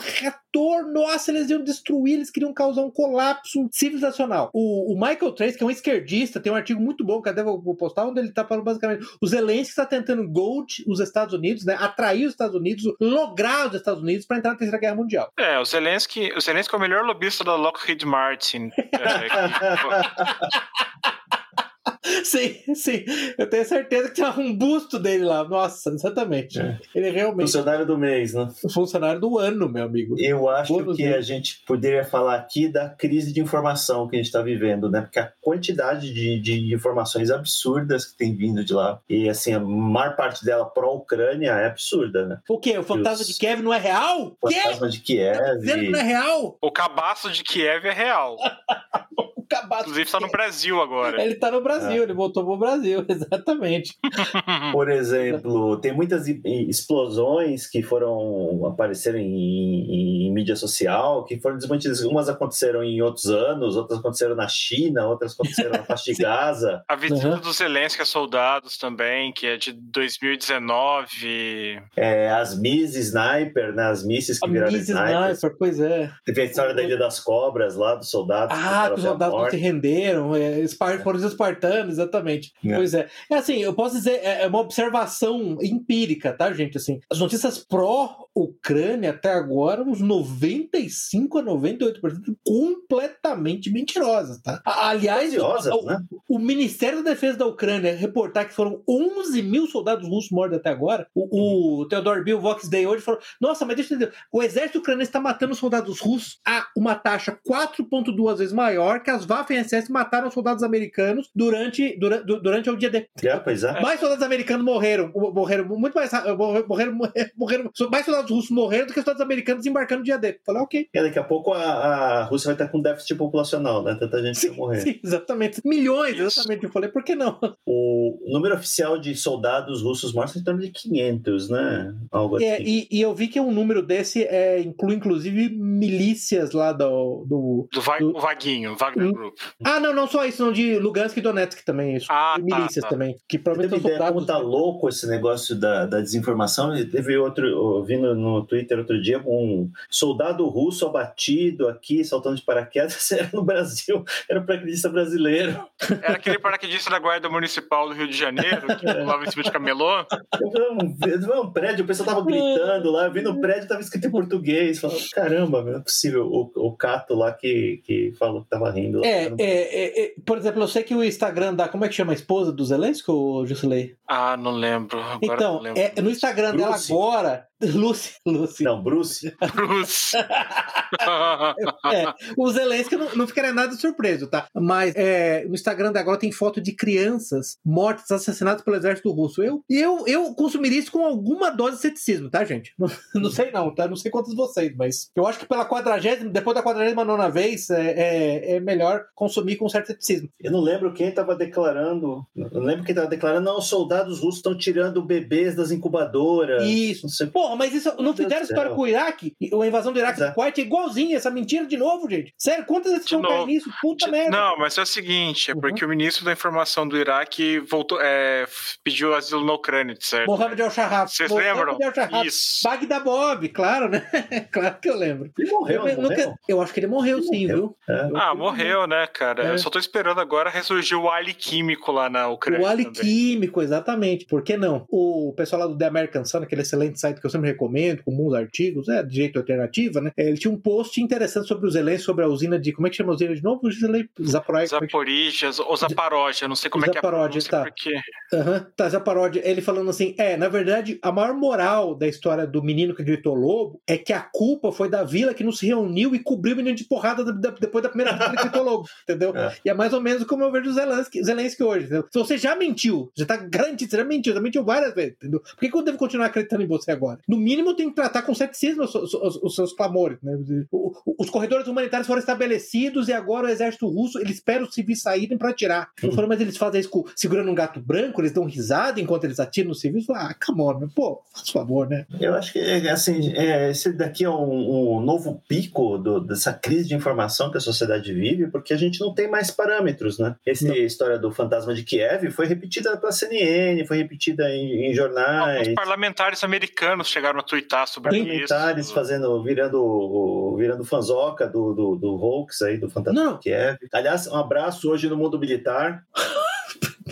reator, nossa, eles iam destruir, eles queriam causar um colapso civilizacional. O, o Michael Trace, que é um esquerdista, tem um artigo muito bom que até vou, vou postar, onde ele está falando basicamente: o Zelensky está tentando gold os Estados Unidos, né? Atrair os Estados Unidos, lograr os Estados Unidos para entrar na Terceira Guerra Mundial. É, o Zelensky, o Zelensky é o melhor lobista da Lockheed Martin. É, que... sim, sim. Eu tenho certeza que tinha um busto dele lá. Nossa, exatamente. É. Ele realmente. Funcionário do mês, né? Funcionário do ano, meu amigo. Eu acho que a gente poderia falar aqui da crise de informação que a gente está vivendo, né? Porque a quantidade de, de informações absurdas que tem vindo de lá, e assim, a maior parte dela pró-Ucrânia é absurda, né? O quê? O fantasma Os... de Kiev não é real? O fantasma de Kiev. Tá dizendo que não é real? O cabaço de Kiev é real. Cabaço Inclusive está no Brasil agora. Ele está no Brasil, é. Ele voltou pro Brasil, exatamente. Por exemplo, tem muitas explosões que foram apareceram em, em, em, mídia social, que foram desmantidas. Umas aconteceram em outros anos, outras aconteceram na China, outras aconteceram na faixa de Gaza. A visita uhum. dos Zelensky a soldados também, que é de 2019. É, as Miss Sniper, né? As misses que a viraram Miss Sniper, pois é. Teve a história da Ilha das Cobras lá, dos soldados. Ah, que os soldados não se renderam, é, foram os espartanos, exatamente. É. Pois é. É assim, eu posso dizer, é, é uma observação empírica, tá, gente? Assim, as notícias pró-Ucrânia até agora, uns 95 a 98% completamente mentirosas, tá? Aliás, o, né? o, Ministério da Defesa da Ucrânia reportar que foram 11 mil soldados russos mortos até agora. O, o Theodore Bill Vox Day hoje falou: Nossa, mas deixa eu entender, o exército ucraniano está matando soldados russos a uma taxa 4,2 vezes maior que as Waffen-SS mataram soldados americanos durante, durante, durante o dia de. É, pois é. Mais soldados americanos morreram, morreram muito mais morreram, morreram, mais soldados russos morreram do que soldados americanos embarcando no dia D. Falei, ok. E daqui a pouco a, a Rússia vai estar com déficit populacional, né? Tanta gente sim, vai morrer. Sim, exatamente. Milhões, exatamente. Eu falei, por que não? O número oficial de soldados russos mortos é em torno de 500, né? Algo é, assim. E, e, eu vi que um número desse é, inclui, inclusive, milícias lá do. Do, do, va do... Vaguinho, Wagner. Group. Ah, não, não só isso, não de Lugansk e Donetsk também, isso. Ah, e tá, milícias tá. também. Que provavelmente são soldados. Como tá louco esse negócio da, da desinformação. Teve outro, eu vi no, no Twitter outro dia um soldado russo abatido aqui, saltando de paraquedas, era no Brasil, era um paraquedista brasileiro. Era aquele paraquedista da Guarda Municipal do Rio de Janeiro, que pulava em cima de camelô. Eu vi um prédio, o pessoal tava gritando lá, eu vi no prédio, tava escrito em português. Falando, caramba, não é possível. O, o Cato lá que, que falou que tava rindo. Lá, é, é, é, é, por exemplo, eu sei que o Instagram da. Como é que chama a esposa do Zelensky, ou Jusilei? Ah, não lembro. Agora então, não lembro. É, no Instagram Bruce. dela agora. Lucy, Lucy. Não, Bruce. Bruce. é, o Zelensky não, não ficaria nada surpreso, tá? Mas é, no Instagram dela agora tem foto de crianças mortas, assassinadas pelo exército russo. Eu, eu, eu consumiria isso com alguma dose de ceticismo, tá, gente? Não, não sei não, tá? Não sei quantos vocês, mas eu acho que pela quadragésima, depois da quadragésima nona vez, é, é, é melhor consumir com certo ceticismo. Eu não lembro quem estava declarando, não lembro quem estava declarando, não, os soldados russos estão tirando bebês das incubadoras. Isso. Não sei. Porra, mas isso não fizeram história com o Iraque? A invasão do Iraque do Kuwait é igualzinha essa mentira de novo, gente. Sério, quantas vezes vão cair nisso? Puta de... merda. Não, mas é o seguinte, é porque uhum. o ministro da informação do Iraque voltou, é, pediu asilo na Ucrânia, certo? Mohamed El-Shahab. Vocês lembram? Isso. Bagda Bob, claro, né? claro que eu lembro. Ele morreu, eu, morreu? Nunca... eu acho que ele morreu ele sim, morreu. viu? É. Ah, morreu, né, cara? É. Eu só tô esperando agora ressurgir o Ali Químico lá na Ucrânia. O Ali também. Químico, exatamente. Por que não? O pessoal lá do The American Sun, aquele excelente site que eu sempre recomendo, com bons artigos, é, de jeito alternativa, né? Ele tinha um post interessante sobre o Zelensky, sobre a usina de. Como é que chama a usina de novo? Zaporozhia. Zaporija, ou Zaparódia, não sei como Zaparódia, é que é a tá. porque... Uhum, tá, Zaparódia. Ele falando assim: é, na verdade, a maior moral da história do menino que gritou lobo é que a culpa foi da vila que não se reuniu e cobriu o menino de porrada depois da primeira vez que gritou lobo, entendeu? É. E é mais ou menos como eu vejo o Zelensky, Zelensky hoje, entendeu? Se você já mentiu, já tá garantido, você já mentiu, já mentiu várias vezes, entendeu? Por que, que eu devo continuar acreditando em você agora? No mínimo, eu tenho que tratar com ceticismo os, os, os seus clamores, né? Os corredores humanitários foram estabelecidos e agora o exército russo, ele espera os civis saírem para atirar. Não foram, mas eles fazem isso segurando um gato branco, eles dão risada enquanto eles atiram nos civis. Ah, come on, pô, faz favor, né? Eu acho que, assim, é, esse daqui é um, um novo pico do, dessa crise de informação que a sociedade vive, porque a gente não tem mais parâmetros, né? Essa história do fantasma de Kiev foi repetida pela CNN, foi repetida em, em jornais. Os parlamentares americanos chegaram a twittar sobre parlamentares isso. fazendo, virando, virando fanzoca do, do, do Volks aí, do fantasma não. Kiev. Aliás, um abraço hoje no mundo militar.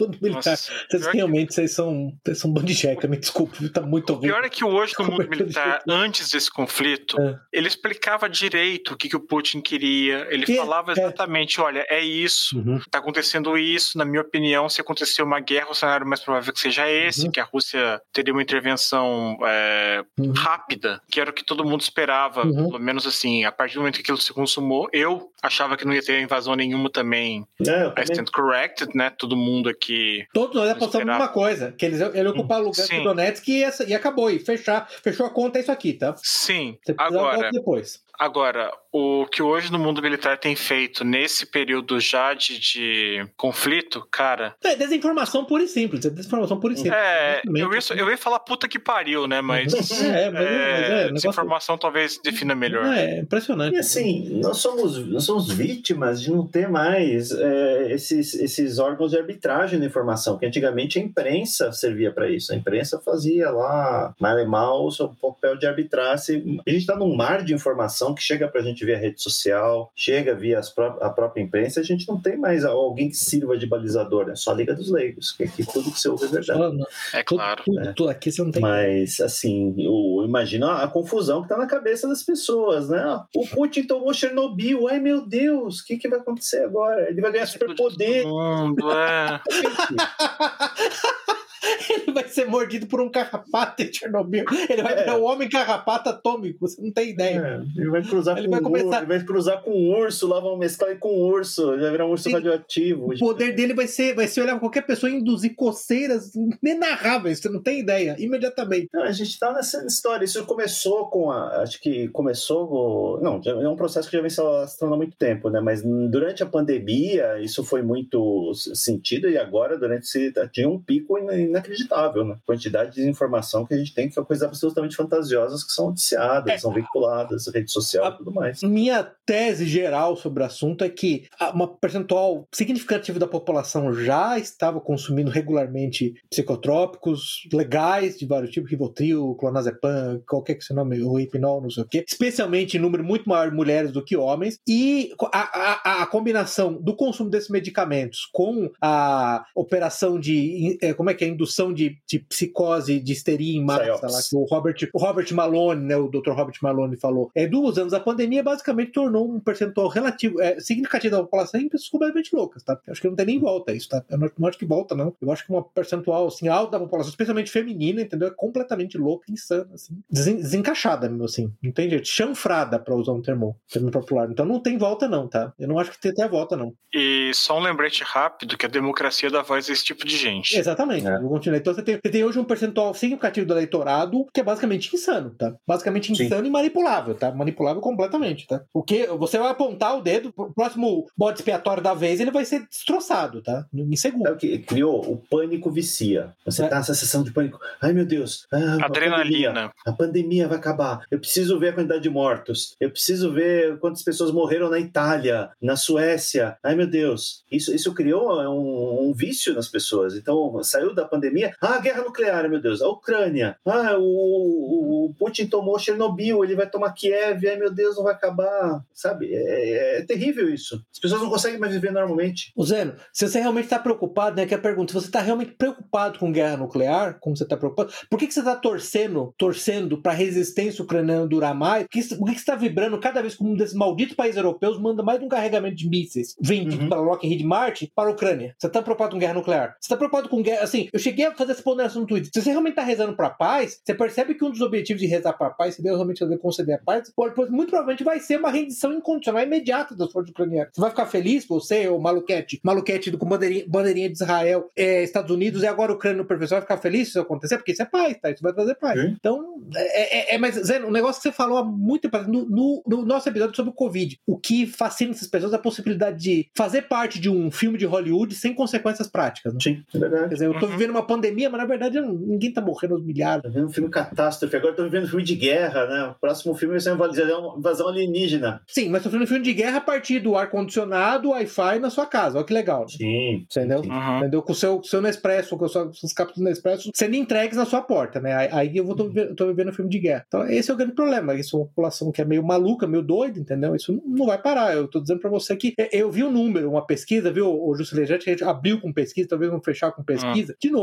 mundo militar. Nossa, vocês realmente que... vocês são, vocês são um bando de jeca, me desculpe, tá muito horrível. O pior é que hoje no mundo militar, antes desse conflito, é. ele explicava direito o que, que o Putin queria. Ele que? falava é. exatamente: é. olha, é isso, uhum. tá acontecendo isso. Na minha opinião, se acontecer uma guerra, o cenário mais provável que seja esse, uhum. que a Rússia teria uma intervenção é, uhum. rápida, que era o que todo mundo esperava, uhum. pelo menos assim, a partir do momento que aquilo se consumou, eu achava que não ia ter invasão nenhuma também. É, I stand corrected, né? Todo mundo aqui. Todos nós apostamos numa coisa, que eles, ele ocupar o lugar do Donetsk e, e acabou, e fechar, fechou a conta, é isso aqui, tá? Sim. Você agora, depois. Agora, o que hoje no mundo militar tem feito nesse período já de, de conflito, cara. É desinformação pura e simples. É desinformação pura e simples. É, eu ia, eu ia falar puta que pariu, né? Mas. é, mas, é, é, desinformação talvez defina melhor. É, impressionante. E assim, nós somos, nós somos vítimas de não ter mais é, esses, esses órgãos de arbitragem da informação, que antigamente a imprensa servia para isso. A imprensa fazia lá, mal e mal, o seu papel de arbitrar. Se, a gente está num mar de informação que chega para a gente via rede social, chega via pró a própria imprensa, a gente não tem mais alguém que sirva de balizador, né? Só a Liga dos Leigos, que aqui tudo que você ouve é verdade. É claro. Tudo, tudo, tudo aqui você não tem. Mas, assim, o, imagina a confusão que tá na cabeça das pessoas, né? O Putin tomou Chernobyl, ai meu Deus, o que, que vai acontecer agora? Ele vai ganhar superpoder. Mundo, é. Ele vai ser mordido por um carrapato em Chernobyl. Ele vai é. virar um homem carrapato atômico, você não tem ideia. É. Ele vai cruzar ele com vai começar... ele vai cruzar com um urso, lá vão mesclar ele com um urso, vai virar um urso Sim. radioativo. O poder dele vai ser, vai ser olhar qualquer pessoa e induzir coceiras inenarráveis, você não tem ideia, imediatamente. Não, a gente tá nessa história, isso começou com a, acho que começou, não, é um processo que já vem se alastrando há muito tempo, né, mas durante a pandemia isso foi muito sentido e agora durante esse, tinha um pico inacreditável, né? Quantidade de informação que a gente tem, que são coisas absolutamente fantasiosas que são noticiadas, é. são veiculadas, rede social e tudo mais. Minha tese geral sobre o assunto é que uma percentual significativa da população já estava consumindo regularmente psicotrópicos legais de vários tipos, Rivotril, clonazepam, qualquer que seja o nome, ou hipnol, não sei o quê, especialmente em número muito maior de mulheres do que homens, e a, a, a combinação do consumo desses medicamentos com a operação de, é, como é que é, indução de, de psicose, de histeria em massa, lá, que o Robert, o Robert Malone, né, o Dr. Robert Malone falou. É, dos anos, a pandemia basicamente tornou um percentual relativo, é, significativo da população em pessoas completamente loucas, tá? Eu acho que não tem nem volta isso, tá? Eu não, não acho que volta, não. Eu acho que uma percentual, assim, alta da população, especialmente feminina, entendeu? É completamente louca, insana, assim. Desen, desencaixada mesmo, assim. Não tem jeito. Chanfrada, pra usar um termo, termo popular. Então não tem volta, não, tá? Eu não acho que tem até volta, não. E só um lembrete rápido que a democracia dá voz a esse tipo de gente. Exatamente. É continuar. Então você tem, você tem hoje um percentual significativo do eleitorado que é basicamente insano, tá? Basicamente insano Sim. e manipulável, tá? Manipulável completamente, tá? O que você vai apontar o dedo, o próximo bode expiatório da vez, ele vai ser destroçado, tá? Em segundo. É o que criou o pânico vicia. Você é. tá nessa sessão de pânico. Ai meu Deus, ah, adrenalina. A pandemia, a pandemia vai acabar. Eu preciso ver a quantidade de mortos. Eu preciso ver quantas pessoas morreram na Itália, na Suécia. Ai meu Deus. Isso, isso criou um, um vício nas pessoas. Então saiu da pandemia. Ah, guerra nuclear, meu Deus. A Ucrânia. Ah, o, o Putin tomou Chernobyl, ele vai tomar Kiev. Ai, meu Deus, não vai acabar. Sabe? É, é terrível isso. As pessoas não conseguem mais viver normalmente. O Zeno, se você realmente está preocupado, né? Que a pergunta, se você está realmente preocupado com guerra nuclear, como você está preocupado, por que, que você está torcendo, torcendo para a resistência ucraniana durar mais? Por que, por que, que você está vibrando cada vez que um desses malditos países europeus manda mais um carregamento de mísseis vendido uhum. para Lockheed Martin para a Ucrânia? Você está preocupado com guerra nuclear? Você está preocupado com guerra? Assim, eu cheguei a fazer essa ponderação no Twitter. Se você realmente está rezando para paz, você percebe que um dos objetivos de rezar para paz, se Deus realmente conceder a paz, pode, muito provavelmente vai ser uma rendição incondicional imediata das forças ucranianas. Você vai ficar feliz, você, o maluquete, maluquete com bandeirinha, bandeirinha de Israel, é, Estados Unidos e agora Ucrânia no professor vai ficar feliz se isso acontecer? Porque isso é paz, tá? Isso vai trazer paz. Sim. Então, é, é, é, mas, Zé, um negócio que você falou há muito tempo no, no, no, nosso episódio sobre o Covid. O que fascina essas pessoas é a possibilidade de fazer parte de um filme de Hollywood sem consequências práticas. Né? Sim, é verdade. Quer dizer, eu tô uhum. vivendo uma pandemia, mas na verdade ninguém tá morrendo aos milhares. Tá vendo um filme catástrofe. Agora tô vivendo um filme de guerra, né? O próximo filme vai ser uma invasão alienígena. Sim, mas tô vendo um filme de guerra a partir do ar-condicionado, Wi-Fi na sua casa. Olha que legal. Sim. Entendeu? Sim. Uhum. Entendeu? Com o seu, com o seu Nespresso, com os seus cápsulas Nespresso sendo entregues na sua porta, né? Aí- eu vou, tô, vivendo, tô vivendo um filme de guerra. Então, esse é o grande problema. Isso é uma população que é meio maluca, meio doida, entendeu? Isso não- vai parar. Eu tô dizendo pra você que é, eu vi um número, uma pesquisa, viu, o Juscelino, a gente abriu com pesquisa, talvez vamos fechar com pesquisa. De novo,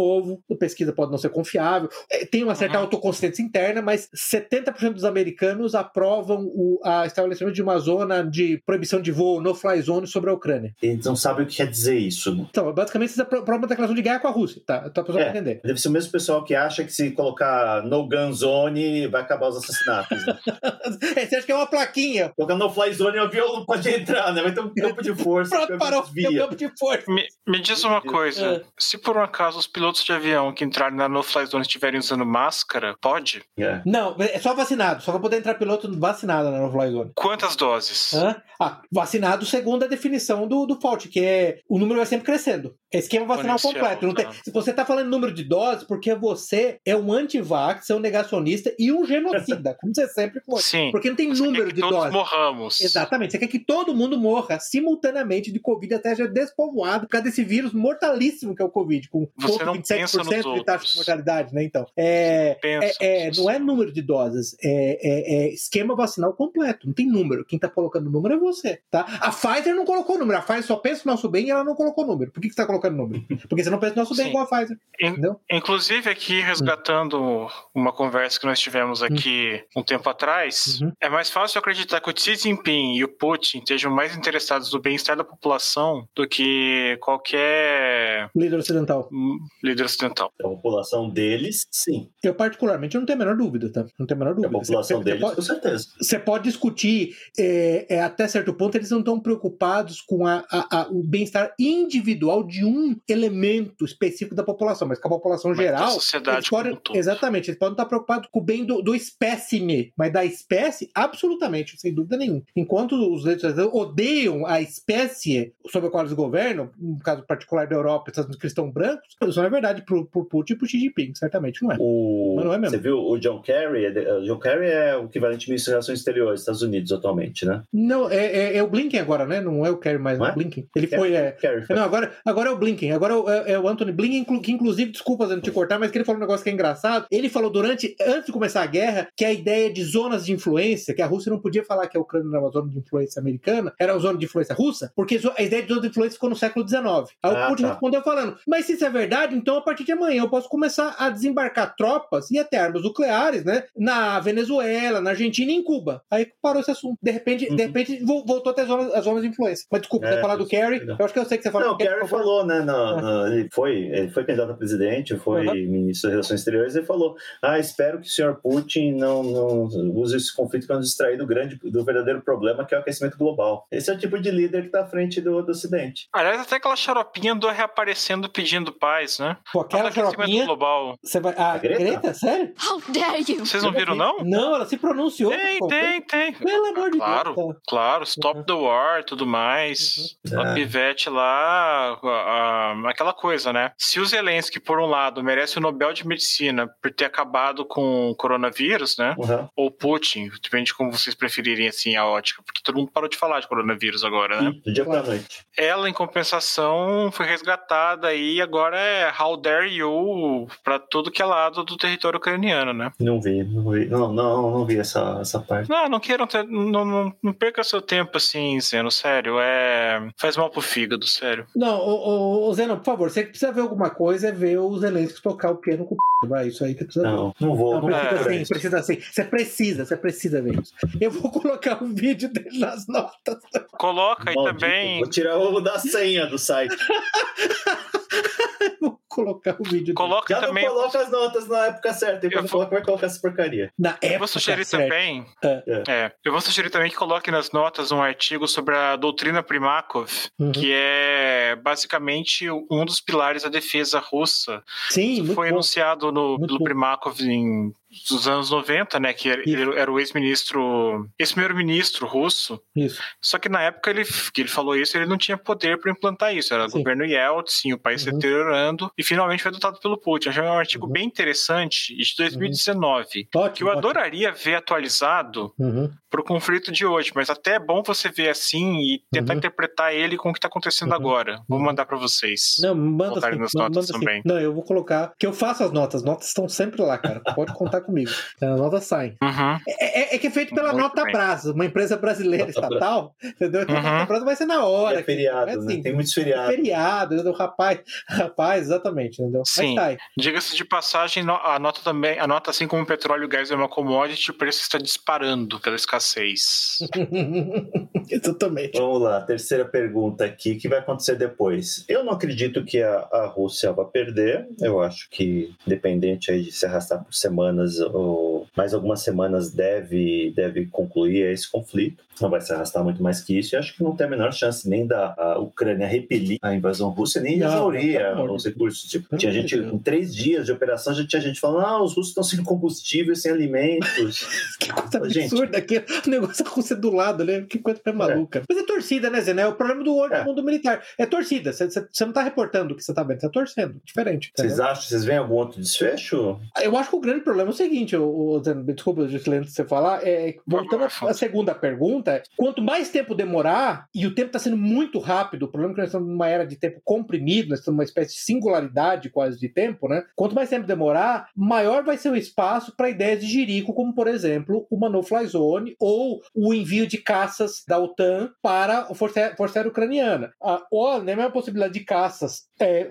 a pesquisa pode não ser confiável. É, Tem uma certa Uhum. autoconsciência interna, mas 70% dos americanos aprovam o a estabelecimento de uma zona de proibição de voo, no-fly zone, sobre a Ucrânia. Eles não sabem o que quer dizer isso. né? Então, basicamente, isso é uma declaração de guerra com a Rússia, tá? Então a pessoa É. entender. Deve ser o mesmo pessoal que acha que se colocar no gun zone vai acabar os assassinatos. Né? É, Você acha que é uma plaquinha? colocar no fly zone o avião não pode entrar, né? Vai ter um campo de força. Pronto, o parou. avião Tem um campo de força. Me, me diz uma coisa, É. se por um acaso os pilotos de avião que entrarem na no-fly zone estiverem usando máscara, pode? É. Não, é só vacinado. Só vai poder entrar piloto vacinado na no-fly zone. Quantas doses? Hã? Ah, vacinado segundo a definição do, do Fauci, que é o número vai sempre crescendo. É esquema vacinal completo. Não tem, tá. se você tá falando número de doses, porque você é um antivax, é um negacionista e um genocida, como você sempre foi. Sim. Porque não tem Você número quer que de todos doses. morramos. Exatamente. Você quer que todo mundo morra simultaneamente de Covid até ser despovoado por causa desse vírus mortalíssimo que é o Covid, com Você não pensa 27% nos de taxa de mortalidade, né? Então, é, Pensa. é, é, não é número de doses, é, é- é esquema vacinal completo, não tem número. Quem tá colocando número é você, tá? A Pfizer não colocou número, a Pfizer só pensa no nosso bem e ela não colocou número. Por que, que você tá colocando número? Porque você não pensa no nosso bem Sim. igual a Pfizer, In- entendeu? Inclusive, aqui, resgatando uma conversa que nós tivemos aqui um tempo atrás, Uhum. é mais fácil acreditar que o Xi Jinping e o Putin estejam mais interessados no bem-estar da população do que qualquer Líder ocidental. hum, líder ocidental. A população deles, sim. Eu, particularmente, não tenho a menor dúvida, tá? Não tenho a menor A dúvida. população Você- você deles, pode- com certeza. você pode discutir é, é, até certo ponto, eles não estão preocupados com a- a- a- o bem-estar individual de um elemento específico da população, mas com a população Mas geral. da sociedade eles podem, como um exatamente, eles podem estar preocupados com o bem do, do espécime, mas da espécie, absolutamente, sem dúvida nenhuma. Enquanto os legisladores odeiam a espécie sobre a qual eles governam, no caso particular da Europa, Estados Unidos cristãos brancos, isso não é verdade pro, pro Putin e pro Xi Jinping, certamente não é. O, Mas não é mesmo. Você viu o John Kerry? é de- O John Kerry é o equivalente ao ministro das Relações Exteriores dos Estados Unidos atualmente, né? Não, é, é- é o Blinken agora, né? Não é o Kerry mais, Não é é? o Blinken. Ele foi, é, Kerry foi. Não, agora, agora é o Blinken. Agora é o- é, é Anthony Blinken, que inclusive, desculpas eu te cortar, mas que ele falou um negócio que é engraçado. Ele falou durante, antes de começar a guerra, que a ideia de zonas de influência, que a Rússia não podia falar que a Ucrânia era uma zona de influência americana, era uma zona de influência russa, porque a ideia de zona de influência ficou no século XIX. Aí Ah, o Putin tá. respondeu falando, mas se isso é verdade, então a partir de amanhã eu posso começar a desembarcar tropas e até armas nucleares, né? Na Venezuela, na Argentina e em Cuba. Aí parou esse assunto. De repente, de Uhum. repente vo- voltou até as zonas, as zonas de influência. Mas desculpa, É, você falar do isso, Kerry, eu acho que eu sei que você fala Não, do o Kerry falou, né? no- Ah. no- ele, foi, ele foi candidato a presidente, foi Uhum. ministro das Relações Exteriores, e falou: Ah, espero que o senhor Putin não, não use esse conflito para nos distrair do grande, do verdadeiro problema que é o aquecimento global. Esse é o tipo de líder que está à frente do, do Ocidente. Aliás, até aquela xaropinha andou reaparecendo pedindo paz, né? Pô, aquela Aquecimento xaropinha, global. você vai. Ah, A Greta? Greta? Sério? How dare you! Vocês não viram, não? Não, ela se pronunciou. Tem, pô. tem, tem. Pelo amor de Claro, Deus. tá. claro, stop Uhum. the war tudo mais. Uhum. A É. pivete lá, a- a- aquela coisa, né? Se o Zelensky, por um lado, merece o Nobel de Medicina por ter acabado com o coronavírus, né? Uhum. Ou Putin, depende de como vocês preferirem, assim, a ótica, porque todo mundo parou de falar de coronavírus agora, né? Do dia Claro. para noite. Ela, em compensação, foi resgatada e agora é how dare you pra tudo que é lado do território ucraniano, né? Não vi, não vi. Não, não, não vi essa, essa parte. Não, não queiram ter, não, não, não perca seu tempo assim, sendo sério. É. Faz mal pro fígado, sério. Não, ô, ô, ô, Zeno, por favor, você precisa ver alguma coisa, é ver o Zelensky tocar o piano com o p. Vai, isso aí que precisa ver. Não, não vou. Não, Não, precisa por sim, precisa sim. Você precisa, você precisa ver isso. Eu vou colocar um vídeo dele nas notas. Coloca aí Maldito, também. Vou tirar o da senha do site. Colocar o vídeo dele. Coloca Já também. não coloca as notas na época certa. E Eu quando vou- coloca, vai colocar essa porcaria. Na Eu época vou sugerir certa. também. É. É, eu vou sugerir também que coloque nas notas um artigo sobre a doutrina Primakov, Uhum. que é basicamente um dos pilares da defesa russa. Sim, Isso foi bom. enunciado no, Muito pelo bom. Primakov em dos anos 90, né? Que ele, era o ex-ministro, ex-primeiro-ministro russo. Isso. Só que na época ele, que ele falou isso, ele não tinha poder para implantar isso. Era o Sim. governo Yeltsin, o país se Uhum. deteriorando, e finalmente foi adotado pelo Putin. Achei um artigo Uhum. bem interessante, de 2019, que Ótimo. eu adoraria ver atualizado Uhum. pro conflito de hoje, mas até é bom você ver assim e tentar Uhum. interpretar ele com o que tá acontecendo Uhum. agora. Vou Uhum. mandar para vocês. Não, manda assim, nas manda notas assim. também. Não, eu vou colocar. Que eu faço as notas. As notas estão sempre lá, cara. Pode contar comigo. As notas saem. Uhum. É, é- é que é feito pela Muito Nota bem. Brasa, uma empresa brasileira Nota estatal. Entendeu? Então, a Uhum. Nota Brasa vai ser na hora. É feriado, é né? assim. Tem muitos É feriados. feriado, entendeu? Rapaz, rapaz, exatamente, entendeu? Sim. Diga-se de passagem, a nota também, a nota assim como o petróleo e o gás é uma commodity, o preço está disparando pela escassez. Exatamente. Vamos lá, terceira pergunta aqui, o que vai acontecer depois? Eu não acredito que a, a Rússia vá perder, eu acho que, independente aí de se arrastar por semanas ou mais algumas semanas, deve, deve concluir esse conflito. Não vai se arrastar muito mais que isso, e acho que não tem a menor chance nem da Ucrânia repelir a invasão russa, nem exaurir os de recursos. Tipo, tinha gente, Deus. em três dias de operação, já tinha gente falando, ah, os russos estão sem combustível, sem alimentos. Que coisa Gente. absurda aqui. O negócio da Rússia do lado, né? Que coisa mais maluca. Mas é torcida, né, Zé? É o problema do olho É. do mundo militar. É torcida. Você- não tá reportando o que você tá vendo, você tá torcendo. Diferente. Vocês acham, vocês veem algum outro desfecho? Eu acho que o grande problema é o seguinte, o, o, desculpa, Juscelino, de você falar, é, voltando à segunda pergunta, é, quanto mais tempo demorar, e o tempo está sendo muito rápido, o problema é que nós estamos numa era de tempo comprimido, nós estamos numa espécie de singularidade quase de tempo, né? Quanto mais tempo demorar, maior vai ser o espaço para ideias de jirico, como, por exemplo, uma no-fly zone ou o envio de caças da OTAN para a Força, Força Aérea Ucraniana. Ah, ou nem a mesma possibilidade de caças é, é,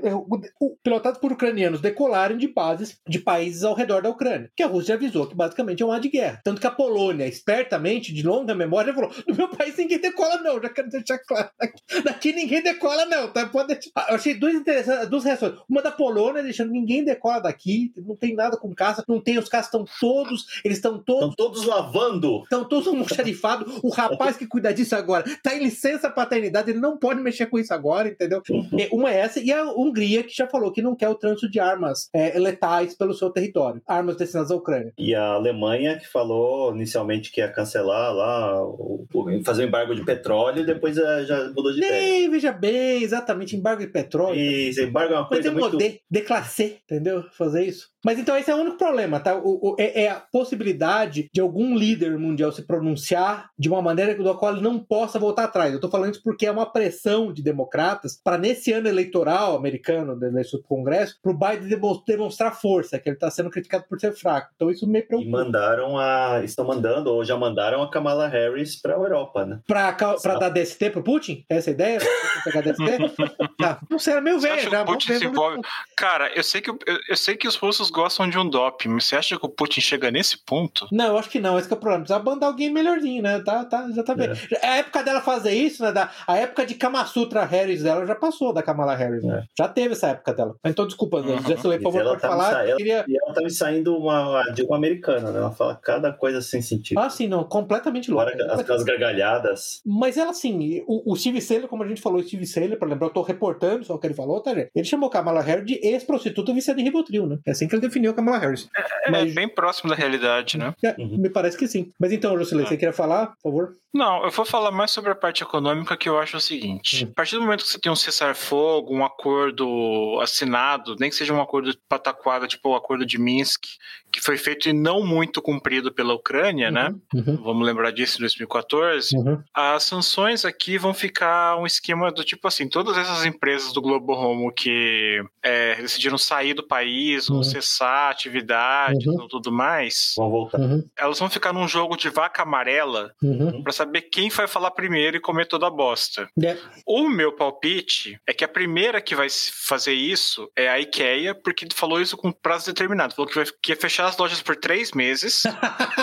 pilotados por ucranianos decolarem de bases de países ao redor da Ucrânia. Que a Rússia avisou que basicamente é um ar de guerra. Tanto que a Polônia, espertamente, de longa memória, falou: no meu país ninguém decola, não. Já quero deixar claro. Daqui, daqui ninguém decola, não. Tá? Pode deixar. Ah, Eu achei duas interessantes, duas reações. Uma da Polônia, deixando ninguém decola daqui, não tem nada com caça, não tem, os caças estão todos, eles estão todos Estão todos lavando. Estão todos almoxarifados. O rapaz que cuida disso agora tá em licença paternidade, ele não pode mexer com isso agora, entendeu? É, Uma é essa, e a Hungria, que já falou que não quer o trânsito de armas é, letais pelo seu território, armas destinadas à Ucrânia. E a Alemanha, que falou inicialmente que ia cancelar lá, o, o- fazer o embargo de petróleo, depois eh, já mudou de ideia. Nem, veja bem, exatamente, embargo de petróleo. E esse embargo é uma Mas coisa é muito... poder declassé, entendeu? Fazer isso. Mas então esse é o único problema, tá? O, o- é, é a possibilidade de algum líder mundial se pronunciar de uma maneira da qual ele não possa voltar atrás. Eu tô falando isso porque é uma pressão de democratas para nesse ano eleitoral americano, da eleição do Congresso, pro Biden demo- demonstrar força, que ele tá sendo criticado por ser fraco. Então isso me E preocupa. mandaram a... Estão mandando, ou já mandaram a Kamala Harris para a Europa, né? Pra, pra dar DST pro Putin? Essa é a ideia? Pegar DST? tá. Não sei, era meio velho que já. Putin se envolve? Cara, eu sei, que, eu, eu sei que os russos gostam de um doping, mas você acha que o Putin chega nesse ponto? Não, eu acho que não, esse que é o problema. Precisa bandar alguém melhorzinho, né? Tá, tá, já tá bem. A época dela fazer isso, né? Da, a época de Kama Sutra Harris dela já passou da Kamala Harris, né? Já teve essa época dela. Então, desculpa, Uhum. Por Mas favor, ela pode tá falar. saindo- Eu queria... E ela tá me saindo uma, de uma americana, né? Ela fala cada coisa sem sentido. Ah, sim, não, completamente louco. Fora as, aquelas gargalhadas. Mas ela, assim, o, o Steve Saylor, como a gente falou, o Steve Saylor, pra lembrar, eu tô reportando só o que ele falou, tá, gente? Ele chamou Kamala Harris de ex-prostituta viciada em Rivotril, né? É assim que ele definiu a Kamala Harris. É Mas- bem próximo da realidade, né? É, Uhum. Me parece que sim. Mas então, Jocelyn, Ah. você queria falar, por favor? Não, eu vou falar mais sobre a parte econômica que eu acho o seguinte. A partir do momento que você tem um cessar-fogo, um acordo assinado, nem que seja um acordo pataquado, tipo o acordo de Minsk, que foi feito e não muito cumprido pela Ucrânia, né? Uhum. Vamos lembrar disso em 2014. Uhum. As sanções aqui vão ficar um esquema do tipo assim: todas essas empresas do Globo Home que é, decidiram sair do país, ou Uhum. cessar atividades Uhum. ou tudo mais, Vão voltar. Uhum. elas vão ficar num jogo de vaca amarela Uhum. pra saber quem vai falar primeiro e comer toda a bosta. É. O meu palpite é que a primeira que vai fazer isso é a IKEA, porque falou isso com prazo determinado. Falou que, vai, que ia fechar as lojas por três meses,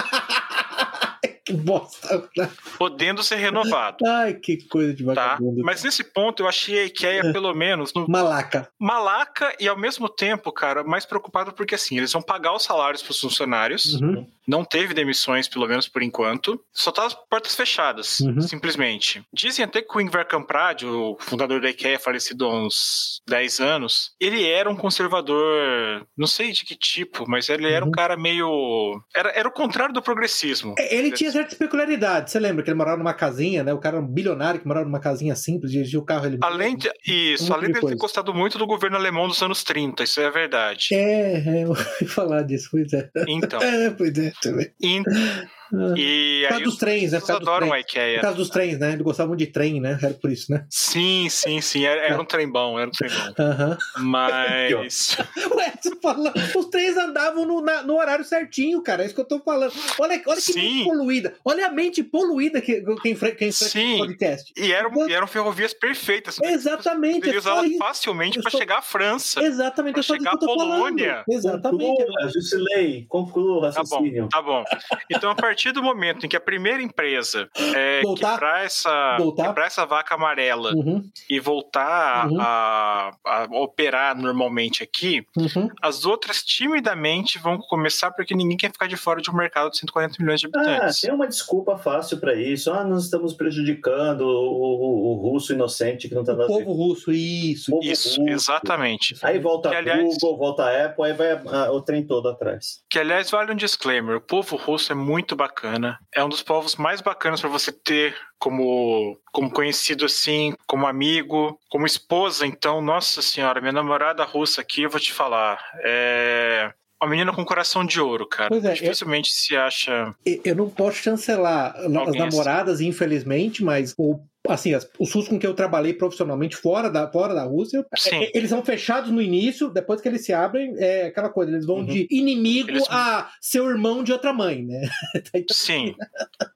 que bosta. podendo ser renovado. Ai, que coisa de Tá? vagabundo. Mas nesse ponto eu achei a IKEA, pelo menos, no Malaca. malaca e ao mesmo tempo, cara, mais preocupado porque assim, eles vão pagar os salários pros funcionários. Uhum. Não teve demissões, pelo menos por enquanto. Só tá as portas fechadas, Uhum. simplesmente. Dizem até que o Ingvar Kamprad, o fundador da IKEA, falecido há uns 10 anos, ele era um conservador, não sei de que tipo, mas ele era um Uhum. cara meio... Era, era o contrário do progressismo. É, Ele tinha certas peculiaridades. Você lembra que ele morava numa casinha, né? O cara era um bilionário que morava numa casinha simples, dirigia o carro ele Além de, isso, Um além de ter gostado muito do governo alemão dos anos 30, isso é verdade. É, é, eu ouvi falar disso, pois é. Então, É, pois é, também. e, e Por causa aí dos os trens, né? Por causa dos adoram trens. a IKEA. Por causa dos trens, né? Ele gostava muito de trem, né? Era por isso, né? Sim, sim, sim. Era, era um trem bom, era um trem bom. Aham. Mas. Ué, você fala, os trens andavam no, na- no horário certinho, cara. É isso que eu tô falando. Olha, olha que Sim. mente poluída. Olha a mente poluída que quem quem Sim. podcast. E eram, e eram ferrovias perfeitas. Exatamente. Poderia É só isso. facilmente para chegar à França. Exatamente, é disso chegar à Polônia. falando. Exatamente. Conclua, Jusilei, conclua o Tá bom, tá bom. Então, a partir do momento em que a primeira empresa é, Voltar? quebrar, essa, Voltar? quebrar essa vaca amarela Uhum, e voltar Uhum. a, a operar normalmente aqui, uhum. as outras timidamente vão começar porque ninguém quer ficar de fora de um mercado de 140 milhões de Ah, habitantes. tem uma desculpa fácil para isso. Ah, nós estamos prejudicando o, o- o russo inocente que não está O dando povo russo, isso. Povo Isso, russo. exatamente. Aí volta Que, a aliás- Google, volta a Apple, aí vai ah, o trem todo atrás. Que, aliás, vale um disclaimer: o povo russo é muito bacana. É um dos povos mais bacanas para você ter como, como conhecido assim, como amigo, como esposa. Então, nossa senhora, minha namorada russa aqui, eu vou te falar. É. Uma menina com coração de ouro, cara. É, eu- Dificilmente se acha. Eu não posso chancelar as Alguém namoradas, infelizmente, mas o, assim, as- os SUS com que eu trabalhei profissionalmente fora da, fora da Rússia, é- eles são fechados no início, depois que eles se abrem, é aquela coisa, eles vão Uhum. de inimigo Eles- a seu irmão de outra mãe, né? Então, Sim,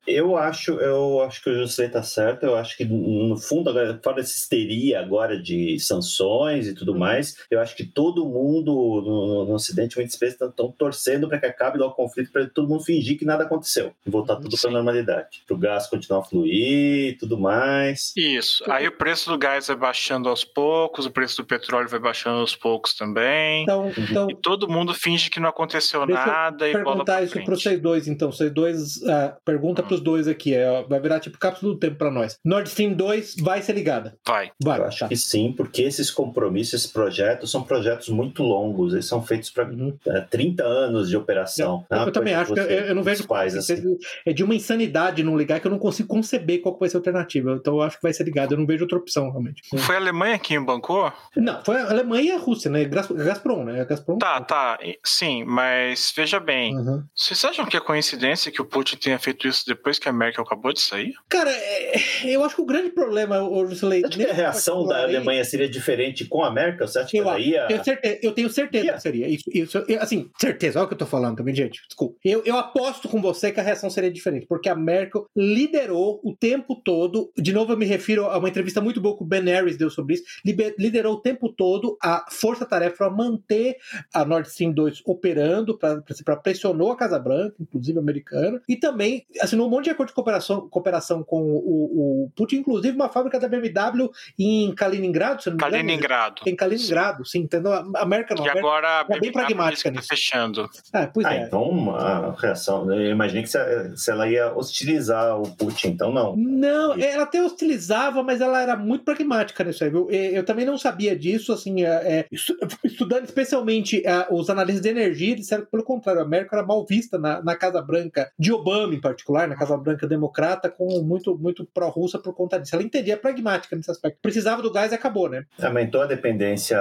Eu acho, eu acho que o José tá certo. Eu acho que no fundo, agora, fora essa histeria agora de sanções e tudo mais, eu acho que todo mundo no, no- Ocidente muito especial estão torcendo para que acabe logo o conflito, para todo mundo fingir que nada aconteceu e voltar tudo para normalidade, para o gás continuar a fluir, e tudo mais. Isso. Aí o preço do gás vai baixando aos poucos, o preço do petróleo vai baixando aos poucos também. então, então E todo mundo finge que não aconteceu Deixa eu nada e bola pra isso para vocês dois, então. Vocês dois, ah, pergunta pros dois aqui, é, vai virar tipo cápsula do tempo para nós. Nord Stream 2 vai ser ligada. Vai. Vai, Eu acho tá. que sim, porque esses compromissos, esses projetos são projetos muito longos, eles são feitos para Uhum. 30 anos de operação. Eu, Não é eu também acho que você- eu, eu não vejo faz assim, é de uma insanidade não ligar que eu não consigo conceber qual vai ser a alternativa. Então eu acho que vai ser ligado, eu não vejo outra opção realmente. Foi a Alemanha quem bancou? Não, foi a Alemanha e a Rússia, né? Gazprom, né? A Gazprom. Tá, tá. Sim, mas veja bem. Uhum. Vocês acham que é coincidência que o Putin tenha feito isso depois que a Merkel acabou de sair? Cara, é- eu acho que o grande problema, o Jusilei, Você acha que a reação da Alemanha seria diferente com a Merkel? Você acha que Eu, ela ia... eu, certe- eu tenho certeza Yeah. que seria. Isso, isso, eu- assim, certeza, olha o que eu tô falando também, gente. Desculpa. Eu, eu aposto com você que a reação seria diferente, porque a Merkel liderou o tempo todo. De novo, eu me refiro a uma entrevista muito boa que o Ben Harris deu sobre isso. liber- liderou o tempo todo a força-tarefa para manter a Nord Stream 2 operando, para pressionou a Casa Branca, inclusive americana, e também assinou um monte de acordo de cooperação, cooperação com o, o Putin, inclusive uma fábrica da BMW em Kaliningrado, se não me engano. Kaliningrado. Em Kaliningrado, sim, entendeu? A América não. E agora a é bem BMW pragmática tá fechando. Ah, pois Ah, é. então a reação... Eu imaginei que se, se ela ia hostilizar o Putin, então não. Não, ela até hostilizava, mas ela era muito pragmática nisso aí, viu? Eu também não sabia disso, assim, é, é, estu- estudando especialmente é, os analistas de energia, disseram que, pelo contrário, a América era mal vista na, na Casa Branca, de Obama em particular, na Casa Branca democrata, com muito, muito pró-russa por conta disso. Ela entendia pragmática nesse aspecto. Precisava do gás e acabou, né? Aumentou a dependência